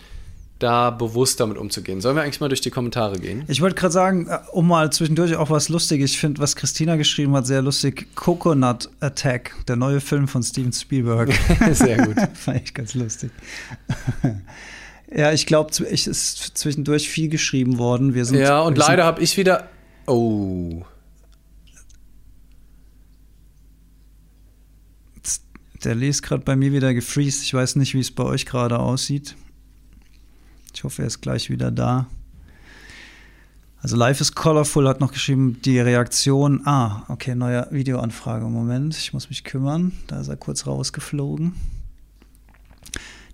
da bewusst damit umzugehen. Sollen wir eigentlich mal durch die Kommentare gehen? Ich wollte gerade sagen, äh, um mal zwischendurch auch was Lustiges. Ich finde, was Christina geschrieben hat, sehr lustig. Coconut Attack, der neue Film von Steven Spielberg. (laughs) sehr gut. (laughs) Fand ich ganz lustig. (laughs) Ja, ich glaube, es ist zwischendurch viel geschrieben worden. Wir sind, ja, und leider habe ich wieder. Oh. Der liest gerade bei mir wieder gefreezed. Ich weiß nicht, wie es bei euch gerade aussieht. Ich hoffe, er ist gleich wieder da. Also Life is Colorful hat noch geschrieben, die Reaktion. Ah, okay, neue Videoanfrage. Moment, ich muss mich kümmern. Da ist er kurz rausgeflogen.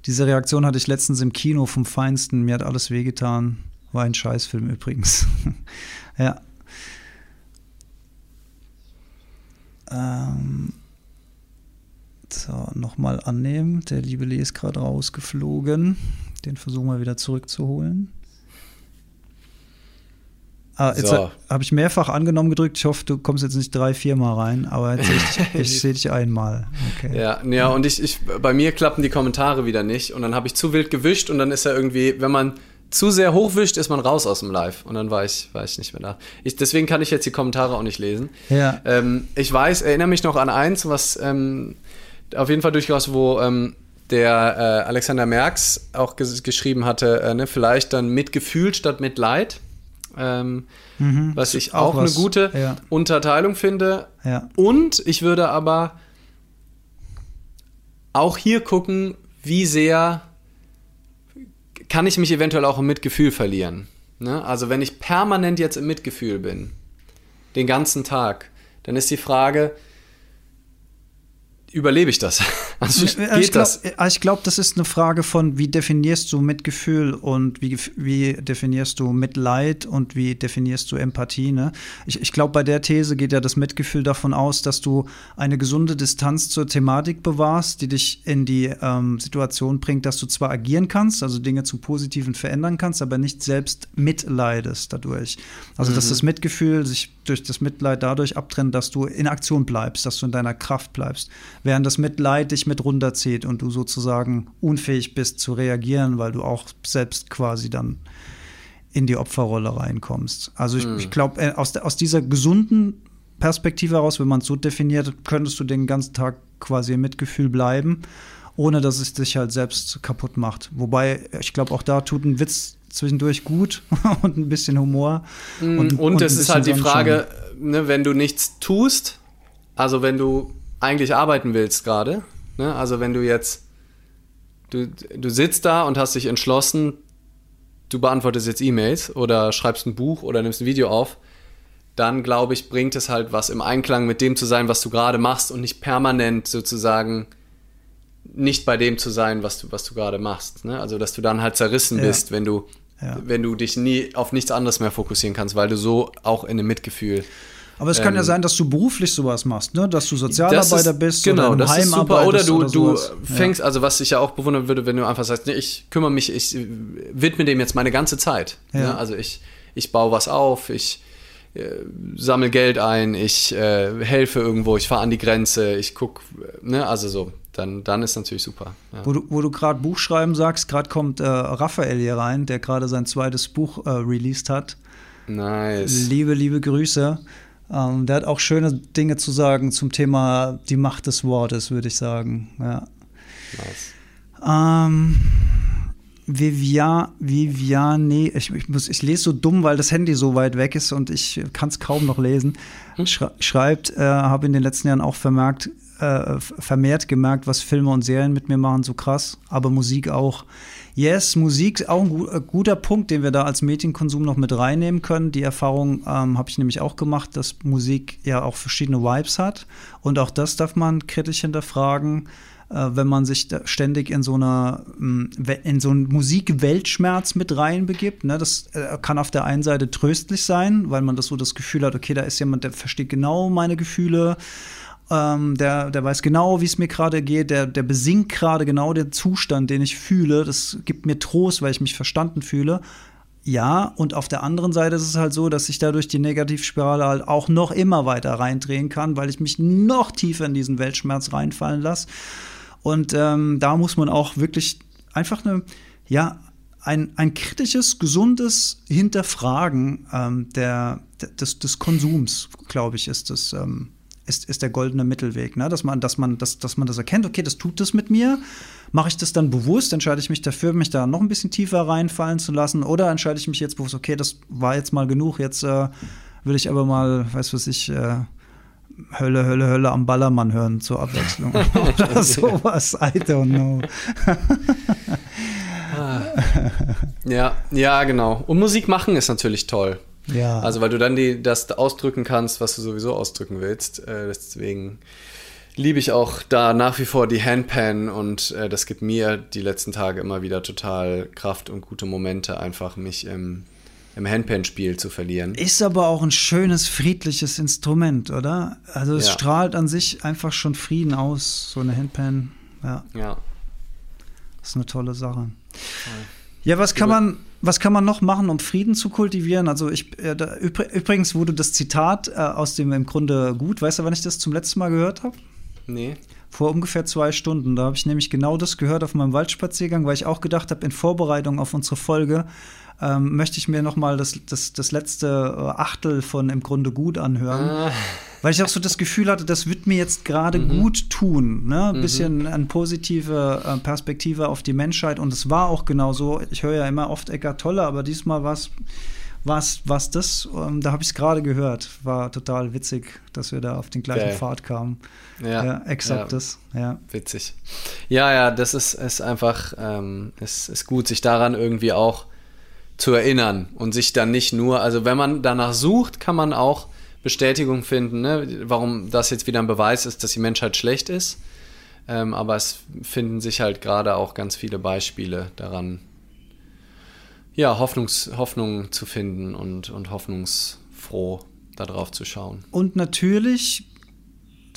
Diese Reaktion hatte ich letztens im Kino vom Feinsten. Mir hat alles wehgetan. War ein Scheißfilm übrigens. (laughs) ja. Ähm. So, nochmal annehmen. Der liebe Lee ist gerade rausgeflogen. Den versuchen wir wieder zurückzuholen. Ah, jetzt so. habe ich mehrfach angenommen gedrückt. Ich hoffe, du kommst jetzt nicht drei, vier Mal rein, aber jetzt sehe ich, (laughs) ich sehe dich einmal. Okay. Ja, ja, und ich, ich, bei mir klappen die Kommentare wieder nicht. Und dann habe ich zu wild gewischt und dann ist er irgendwie, wenn man zu sehr hochwischt, ist man raus aus dem Live. Und dann war ich, war ich nicht mehr da. Ich, deswegen kann ich jetzt die Kommentare auch nicht lesen. Ja. Ähm, ich weiß, erinnere mich noch an eins, was ähm, auf jeden Fall durchaus, wo ähm, der äh, Alexander Merks auch ges geschrieben hatte, äh, ne, vielleicht dann Mitgefühl statt Mitleid ähm, mhm. was ich auch, auch eine gute ja. Unterteilung finde. Ja. Und ich würde aber auch hier gucken, wie sehr kann ich mich eventuell auch im Mitgefühl verlieren. Ne? Also wenn ich permanent jetzt im Mitgefühl bin, den ganzen Tag, dann ist die Frage, überlebe ich das? (laughs) Also geht ich glaube, das? glaub, das ist eine Frage von, wie definierst du Mitgefühl und wie, wie definierst du Mitleid und wie definierst du Empathie. Ne? Ich, ich glaube, bei der These geht ja das Mitgefühl davon aus, dass du eine gesunde Distanz zur Thematik bewahrst, die dich in die ähm, Situation bringt, dass du zwar agieren kannst, also Dinge zum Positiven verändern kannst, aber nicht selbst mitleidest dadurch. Also, mhm. dass das Mitgefühl sich durch das Mitleid dadurch abtrennt, dass du in Aktion bleibst, dass du in deiner Kraft bleibst während das Mitleid dich mit runterzieht und du sozusagen unfähig bist zu reagieren, weil du auch selbst quasi dann in die Opferrolle reinkommst. Also ich, mhm. ich glaube, äh, aus, aus dieser gesunden Perspektive heraus, wenn man es so definiert, könntest du den ganzen Tag quasi im Mitgefühl bleiben ohne dass es dich halt selbst kaputt macht. Wobei, ich glaube, auch da tut ein Witz zwischendurch gut (laughs) und ein bisschen Humor. Und, und, und es ist halt die Frage, ne, wenn du nichts tust, also wenn du eigentlich arbeiten willst gerade, ne, also wenn du jetzt, du, du sitzt da und hast dich entschlossen, du beantwortest jetzt E-Mails oder schreibst ein Buch oder nimmst ein Video auf, dann glaube ich, bringt es halt was im Einklang mit dem zu sein, was du gerade machst und nicht permanent sozusagen nicht bei dem zu sein, was du, was du gerade machst. Ne? Also, dass du dann halt zerrissen ja. bist, wenn du, ja. wenn du dich nie auf nichts anderes mehr fokussieren kannst, weil du so auch in dem Mitgefühl. Aber es kann ja ähm, sein, dass du beruflich sowas machst, ne? dass du Sozialarbeiter ist, bist genau, oder das Heim super. Oder du, oder du fängst, ja. also was ich ja auch bewundern würde, wenn du einfach sagst, nee, ich kümmere mich, ich widme dem jetzt meine ganze Zeit. Ne? Also ich, ich baue was auf, ich äh, sammle Geld ein, ich äh, helfe irgendwo, ich fahre an die Grenze, ich gucke, ne? also so dann, dann ist natürlich super. Ja. Wo du, wo du gerade Buchschreiben sagst, gerade kommt äh, Raphael hier rein, der gerade sein zweites Buch äh, released hat. Nice. Liebe, liebe Grüße. Ähm, der hat auch schöne Dinge zu sagen zum Thema die Macht des Wortes, würde ich sagen. Ja. Nice. Ähm, Vivia, Viviane, ich, ich, muss, ich lese so dumm, weil das Handy so weit weg ist und ich kann es kaum noch lesen. Hm? Schreibt, äh, habe in den letzten Jahren auch vermerkt, äh, vermehrt gemerkt, was Filme und Serien mit mir machen, so krass, aber Musik auch. Yes, Musik auch ein äh, guter Punkt, den wir da als Medienkonsum noch mit reinnehmen können. Die Erfahrung ähm, habe ich nämlich auch gemacht, dass Musik ja auch verschiedene Vibes hat. Und auch das darf man kritisch hinterfragen, äh, wenn man sich ständig in so einer mm, in so einen Musikweltschmerz mit reinbegibt. Ne? Das äh, kann auf der einen Seite tröstlich sein, weil man das so das Gefühl hat, okay, da ist jemand, der versteht genau meine Gefühle ähm, der, der weiß genau, wie es mir gerade geht, der, der besingt gerade genau den Zustand, den ich fühle. Das gibt mir Trost, weil ich mich verstanden fühle. Ja, und auf der anderen Seite ist es halt so, dass ich dadurch die Negativspirale halt auch noch immer weiter reindrehen kann, weil ich mich noch tiefer in diesen Weltschmerz reinfallen lasse. Und ähm, da muss man auch wirklich einfach eine, ja, ein, ein kritisches, gesundes Hinterfragen ähm, der, des, des Konsums, glaube ich, ist das. Ähm, ist, ist der goldene Mittelweg, ne? dass, man, dass, man, dass, dass man das erkennt, okay, das tut das mit mir. Mache ich das dann bewusst, entscheide ich mich dafür, mich da noch ein bisschen tiefer reinfallen zu lassen, oder entscheide ich mich jetzt bewusst, okay, das war jetzt mal genug, jetzt äh, will ich aber mal, weiß was ich, äh, Hölle, Hölle, Hölle am Ballermann hören zur Abwechslung. (laughs) (laughs) oder sowas, I don't know. Ah. ja, ja, genau. Und Musik machen ist natürlich toll. Ja. Also weil du dann die, das ausdrücken kannst, was du sowieso ausdrücken willst. Äh, deswegen liebe ich auch da nach wie vor die Handpan und äh, das gibt mir die letzten Tage immer wieder total Kraft und gute Momente, einfach mich im, im Handpan-Spiel zu verlieren. Ist aber auch ein schönes, friedliches Instrument, oder? Also es ja. strahlt an sich einfach schon Frieden aus, so eine Handpan. Ja. ja. Das ist eine tolle Sache. Ja, was kann man was kann man noch machen, um Frieden zu kultivieren? Also ich äh, da, übrigens wurde das Zitat äh, aus dem im Grunde gut. Weißt du, wann ich das zum letzten Mal gehört habe? Nee. Vor ungefähr zwei Stunden. Da habe ich nämlich genau das gehört auf meinem Waldspaziergang, weil ich auch gedacht habe, in Vorbereitung auf unsere Folge ähm, möchte ich mir noch mal das, das, das letzte äh, Achtel von im Grunde gut anhören. Ah. Weil ich auch so das Gefühl hatte, das wird mir jetzt gerade mhm. gut tun. Ne? Ein mhm. bisschen eine positive äh, Perspektive auf die Menschheit. Und es war auch genau so. Ich höre ja immer oft Eckart Tolle, aber diesmal war es was, was das, ähm, da habe ich es gerade gehört. War total witzig, dass wir da auf den gleichen okay. Pfad kamen. Ja, ja exakt ja. das. Ja. Witzig. Ja, ja, das ist, ist einfach, ähm, ist, ist gut, sich daran irgendwie auch zu erinnern und sich dann nicht nur, also wenn man danach sucht, kann man auch Bestätigung finden, ne? warum das jetzt wieder ein Beweis ist, dass die Menschheit schlecht ist. Ähm, aber es finden sich halt gerade auch ganz viele Beispiele daran, ja, Hoffnungs, Hoffnung zu finden und, und hoffnungsfroh darauf zu schauen. Und natürlich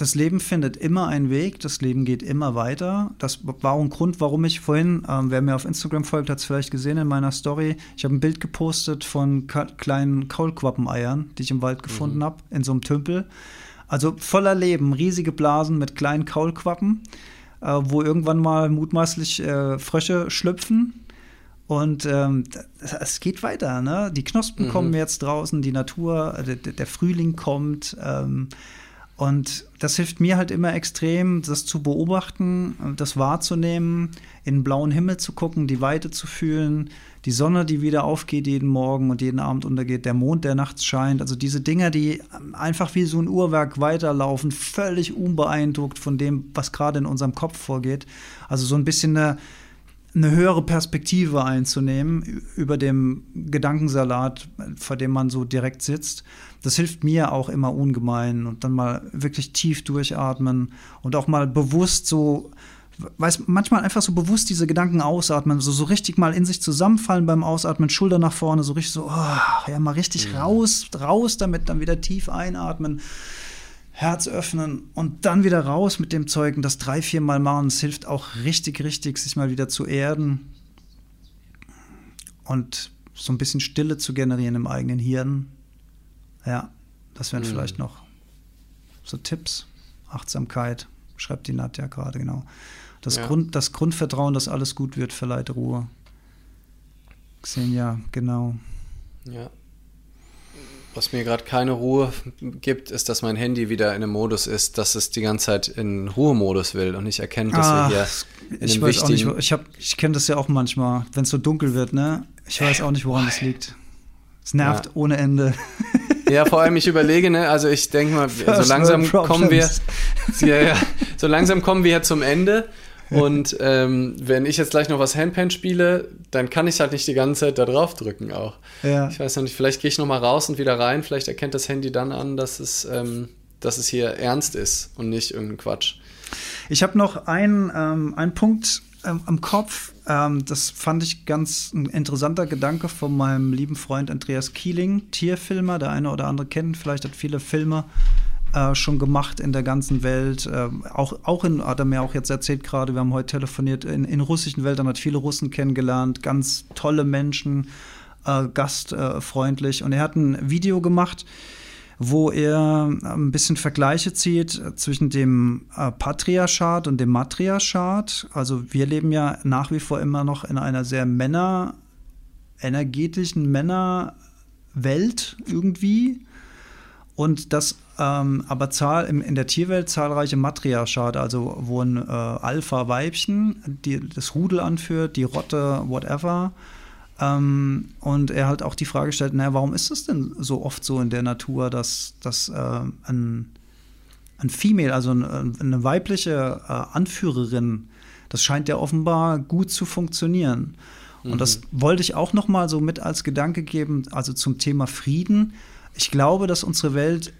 das Leben findet immer einen Weg, das Leben geht immer weiter. Das war auch ein Grund, warum ich vorhin, ähm, wer mir auf Instagram folgt, hat es vielleicht gesehen in meiner Story, ich habe ein Bild gepostet von kleinen Kaulquappeneiern, die ich im Wald gefunden mhm. habe, in so einem Tümpel. Also voller Leben, riesige Blasen mit kleinen Kaulquappen, äh, wo irgendwann mal mutmaßlich äh, Frösche schlüpfen. Und ähm, es geht weiter, ne? Die Knospen mhm. kommen jetzt draußen, die Natur, der, der Frühling kommt. Ähm, Und das hilft mir halt immer extrem, das zu beobachten, das wahrzunehmen, in den blauen Himmel zu gucken, die Weite zu fühlen, die Sonne, die wieder aufgeht jeden Morgen und jeden Abend untergeht, der Mond, der nachts scheint. Also diese Dinger, die einfach wie so ein Uhrwerk weiterlaufen, völlig unbeeindruckt von dem, was gerade in unserem Kopf vorgeht. Also so ein bisschen eine, eine höhere Perspektive einzunehmen über dem Gedankensalat, vor dem man so direkt sitzt. Das hilft mir auch immer ungemein und dann mal wirklich tief durchatmen und auch mal bewusst so weiß, manchmal einfach so bewusst diese Gedanken ausatmen, so, so richtig mal in sich zusammenfallen beim Ausatmen, Schulter nach vorne, so richtig so, oh, ja, mal richtig mhm. raus, raus damit, dann wieder tief einatmen, Herz öffnen und dann wieder raus mit dem Zeugen, das drei, vier Mal machen. Es hilft auch richtig, richtig, sich mal wieder zu erden und so ein bisschen Stille zu generieren im eigenen Hirn. Ja, das wären mhm. vielleicht noch so Tipps. Achtsamkeit, schreibt die Nadja gerade, genau. Das, ja. Grund, das Grundvertrauen, dass alles gut wird, verleiht Ruhe. Xenia, genau. Ja. Was mir gerade keine Ruhe gibt, ist, dass mein Handy wieder in einem Modus ist, dass es die ganze Zeit in Ruhemodus will und nicht erkennt, dass Ach, wir hier in ich weiß auch nicht, ich, ich kenne das ja auch manchmal, wenn es so dunkel wird, ne? Ich weiß auch nicht, woran das liegt. Es nervt ja. ohne Ende. Ja, vor allem ich überlege, ne, also ich denke mal, First so langsam kommen wir, ja, ja, so langsam kommen wir ja zum Ende und ähm, wenn ich jetzt gleich noch was Handpan spiele, dann kann ich halt nicht die ganze Zeit da drauf drücken auch. Ja. Ich weiß noch nicht, vielleicht gehe ich noch mal raus und wieder rein. Vielleicht erkennt das Handy dann an, dass es, ähm, dass es hier ernst ist und nicht irgendein Quatsch. Ich habe noch einen, ähm, einen Punkt ähm, am Kopf. Ähm, das fand ich ganz ein interessanter Gedanke von meinem lieben Freund Andreas Kieling, Tierfilmer. Der eine oder andere kennt vielleicht, hat viele Filme äh, schon gemacht in der ganzen Welt. Äh, auch, auch in, hat er mir auch jetzt erzählt gerade, wir haben heute telefoniert, in, in russischen Wäldern hat viele Russen kennengelernt, ganz tolle Menschen, äh, gastfreundlich. Und er hat ein Video gemacht, wo er ein bisschen Vergleiche zieht zwischen dem äh, Patriarchat und dem Matriarchat. Also wir leben ja nach wie vor immer noch in einer sehr Männer, energetischen Männerwelt irgendwie. Und das ähm, aber Zahl, in, in der Tierwelt zahlreiche Matriarchate, also wo ein äh, Alpha-Weibchen das Rudel anführt, die Rotte, whatever. Ähm, und er halt auch die Frage stellt, naja, warum ist es denn so oft so in der Natur, dass, dass äh, ein, ein Female, also ein, eine weibliche äh, Anführerin, das scheint ja offenbar gut zu funktionieren. Und das mhm. wollte ich auch noch mal so mit als Gedanke geben, also zum Thema Frieden. Ich glaube, dass unsere Welt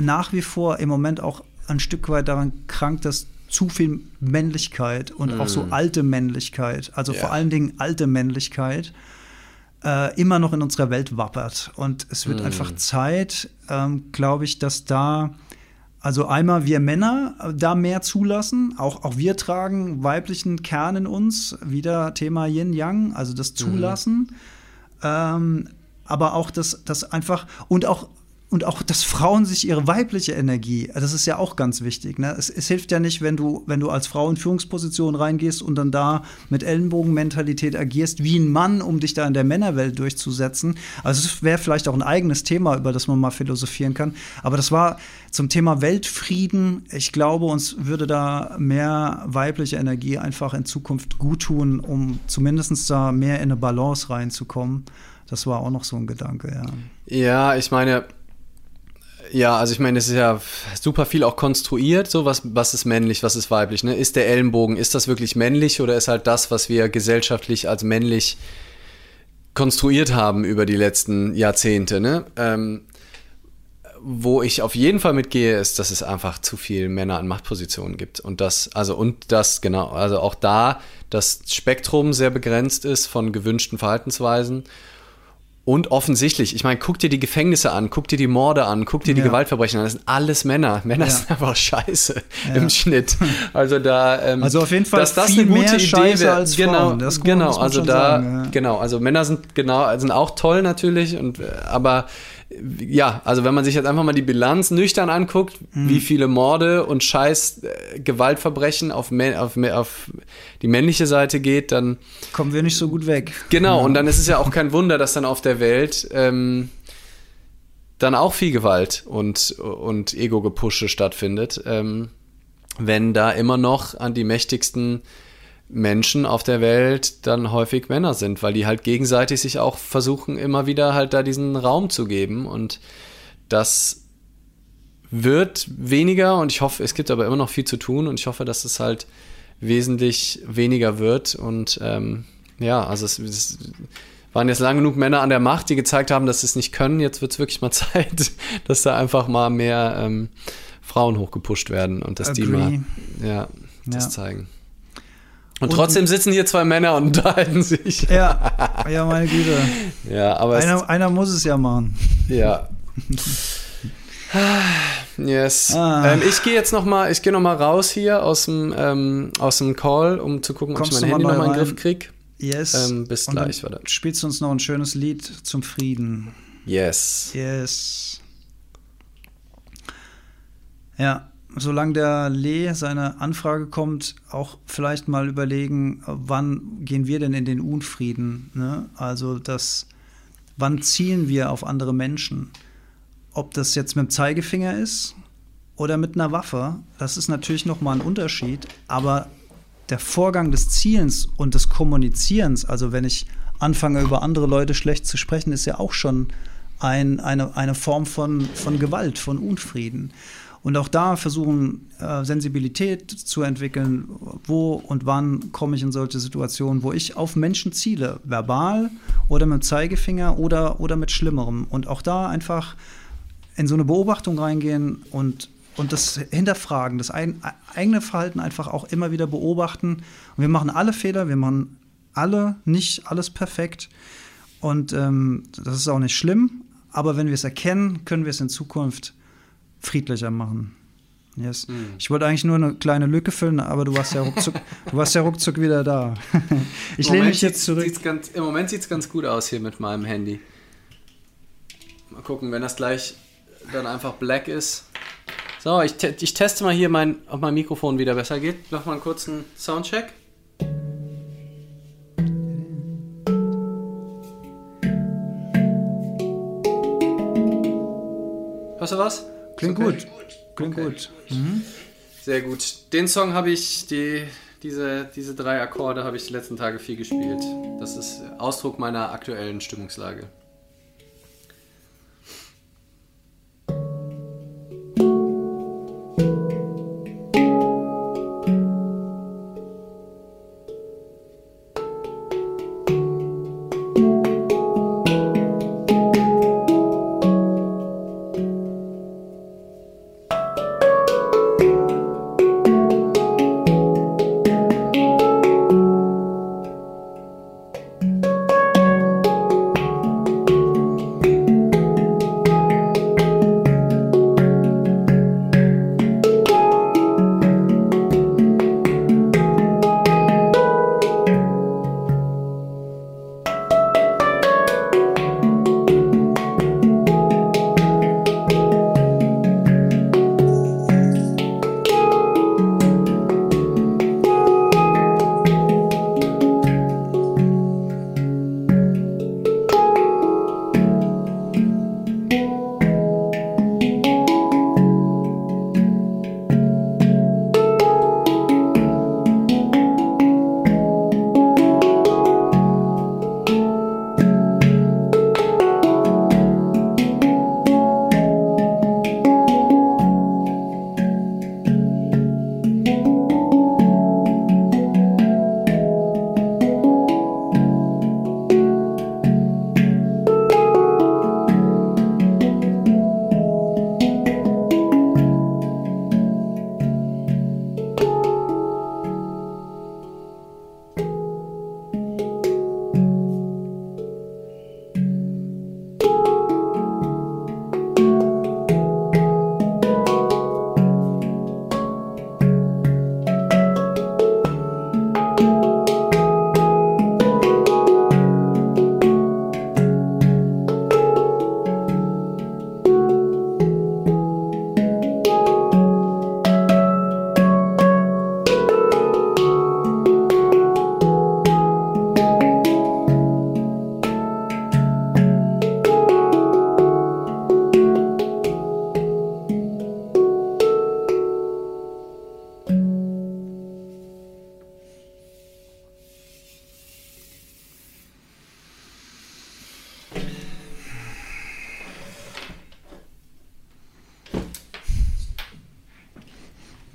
nach wie vor im Moment auch ein Stück weit daran krankt, dass zu viel Männlichkeit und mm. auch so mm. alte Männlichkeit, also yeah. vor allen Dingen alte Männlichkeit, äh, immer noch in unserer Welt wappert. Und es wird mm. einfach Zeit, ähm, glaube ich, dass da, also einmal wir Männer da mehr zulassen, auch, auch wir tragen weiblichen Kern in uns, wieder Thema Yin-Yang, also das mhm. Zulassen. Mm. Ähm, aber auch das, das einfach und auch und auch, dass Frauen sich ihre weibliche Energie, das ist ja auch ganz wichtig. Ne? Es, es, hilft ja nicht, wenn du, wenn du als Frau in Führungsposition reingehst und dann da mit Ellenbogenmentalität agierst wie ein Mann, um dich da in der Männerwelt durchzusetzen. Also es wäre vielleicht auch ein eigenes Thema, über das man mal philosophieren kann. Aber das war zum Thema Weltfrieden. Ich glaube, uns würde da mehr weibliche Energie einfach in Zukunft gut tun, um zumindest da mehr in eine Balance reinzukommen. Das war auch noch so ein Gedanke, ja. Ja, ich meine, ja, also ich meine, es ist ja super viel auch konstruiert, so was, was ist männlich, was ist weiblich. Ne? Ist der Ellenbogen, ist das wirklich männlich oder ist halt das, was wir gesellschaftlich als männlich konstruiert haben über die letzten Jahrzehnte? Ne? Ähm, wo ich auf jeden Fall mitgehe, ist, dass es einfach zu viele Männer an Machtpositionen gibt. Und das, also, und das, genau, also auch da das Spektrum sehr begrenzt ist von gewünschten Verhaltensweisen und offensichtlich, ich meine, guck dir die Gefängnisse an, guck dir die Morde an, guck dir die ja. Gewaltverbrechen an. Das sind alles Männer. Männer ja. sind einfach scheiße ja. im Schnitt. (laughs) Also da, ähm, also auf jeden Fall dass das eine gute Idee wäre. Als genau, das genau. Also da, sagen, genau. Also Männer sind genau, sind auch toll natürlich und äh, aber ja, also wenn man sich jetzt einfach mal die Bilanz nüchtern anguckt, mhm. wie viele Morde und scheiß äh, Gewaltverbrechen auf, auf, auf, die männliche Seite geht, dann kommen wir nicht so gut weg. Genau, ja. und dann ist es ja auch kein Wunder, dass dann auf der Welt ähm, dann auch viel Gewalt und, und Ego-Gepusche stattfindet, ähm, wenn da immer noch an die mächtigsten Menschen auf der Welt dann häufig Männer sind, weil die halt gegenseitig sich auch versuchen, immer wieder halt da diesen Raum zu geben. Und das wird weniger und ich hoffe, es gibt aber immer noch viel zu tun und ich hoffe, dass es halt wesentlich weniger wird. Und ähm, ja, also es, es waren jetzt lang genug Männer an der Macht, die gezeigt haben, dass sie es nicht können. Jetzt wird es wirklich mal (laughs) Zeit, dass da einfach mal mehr ähm, Frauen hochgepusht werden und dass Agree. die mal ja, das ja. zeigen. Und, und trotzdem sitzen hier zwei Männer und (laughs) unterhalten sich. Ja, ja, meine Güte. Ja, aber einer, einer muss es ja machen. Ja. (laughs) Yes. Ah. Ähm, ich gehe jetzt noch mal, ich gehe noch mal raus hier aus dem, ähm, aus dem Call, um zu gucken, Kommst ob ich mein Handy noch mal in den Griff kriege. Yes. Ähm, bis Und gleich, warte. Spielst du uns noch ein schönes Lied zum Frieden? Yes. Yes. Ja, solange der Lee seine Anfrage kommt, auch vielleicht mal überlegen, wann gehen wir denn in den Unfrieden? Ne? Also das, wann zielen wir auf andere Menschen? Ob das jetzt mit dem Zeigefinger ist oder mit einer Waffe, das ist natürlich noch mal ein Unterschied. Aber der Vorgang des Zielens und des Kommunizierens, also wenn ich anfange über andere Leute schlecht zu sprechen, ist ja auch schon ein, eine, eine Form von, von Gewalt, von Unfrieden. Und auch da versuchen, äh, Sensibilität zu entwickeln, wo und wann komme ich in solche Situationen, wo ich auf Menschen ziele, verbal oder mit dem Zeigefinger oder, oder mit Schlimmerem. Und auch da einfach in so eine Beobachtung reingehen und, und das hinterfragen, das ein, eigene Verhalten einfach auch immer wieder beobachten. Und wir machen alle Fehler, wir machen alle nicht alles perfekt. Und ähm, das ist auch nicht schlimm, aber wenn wir es erkennen, können wir es in Zukunft friedlicher machen. Yes. Mhm. Ich wollte eigentlich nur eine kleine Lücke füllen, aber du warst ja ruckzuck, (laughs) du warst ja ruckzuck wieder da. ich lehne mich jetzt zurück. Ganz, Im Moment sieht es ganz gut aus hier mit meinem Handy. Mal gucken, wenn das gleich dann einfach black ist. So, ich, te ich teste mal hier, mein, ob mein Mikrofon wieder besser geht. Mach mal einen kurzen Soundcheck. Hörst du was? Klingt okay. gut. Klingt okay. gut. Mhm. Sehr gut. Den Song habe ich, die, diese, diese drei Akkorde habe ich die letzten Tage viel gespielt. Das ist Ausdruck meiner aktuellen Stimmungslage.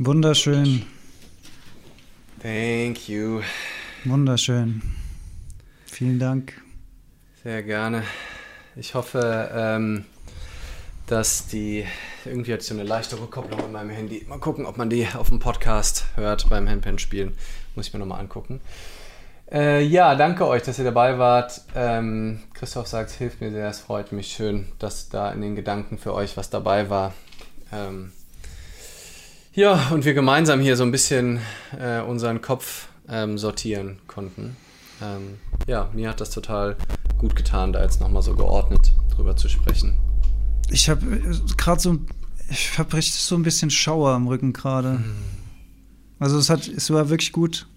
Wunderschön. Thank you. Wunderschön. Vielen Dank. Sehr gerne. Ich hoffe, ähm, dass die. Irgendwie hat so eine leichte Rückkopplung in meinem Handy. Mal gucken, ob man die auf dem Podcast hört beim Handpan spielen. Muss ich mir nochmal angucken. Äh, ja, danke euch, dass ihr dabei wart. Ähm, Christoph sagt, es hilft mir sehr, es freut mich schön, dass da in den Gedanken für euch was dabei war. Ähm, ja, und wir gemeinsam hier so ein bisschen äh, unseren Kopf ähm, sortieren konnten. Ähm, ja, mir hat das total gut getan, da jetzt nochmal so geordnet drüber zu sprechen. Ich habe gerade so, ich habe richtig so ein bisschen Schauer am Rücken gerade. Mhm. Also es hat, es war wirklich gut.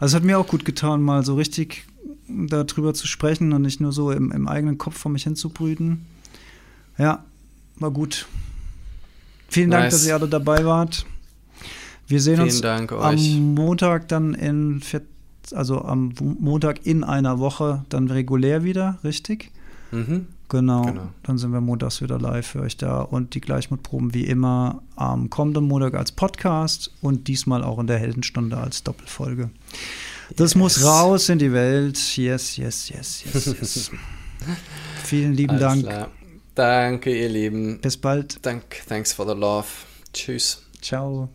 Also es hat mir auch gut getan, mal so richtig darüber zu sprechen und nicht nur so im, im eigenen Kopf vor mich hinzubrüten. Ja, war gut. Vielen nice. Dank, dass ihr alle dabei wart. Wir sehen Vielen uns Dank am Montag dann in, also am Montag in einer Woche dann regulär wieder, richtig? Mhm. Genau. genau. Dann sind wir montags wieder live für euch da und die Gleichmutproben wie immer am kommenden Montag als Podcast und diesmal auch in der Heldenstunde als Doppelfolge. Das yes. muss raus in die Welt. Yes, yes, yes, yes, yes. (laughs) Vielen lieben Alles Dank. Klar. Danke, ihr Lieben. Bis bald. Dank, thanks for the love. Tschüss. Ciao.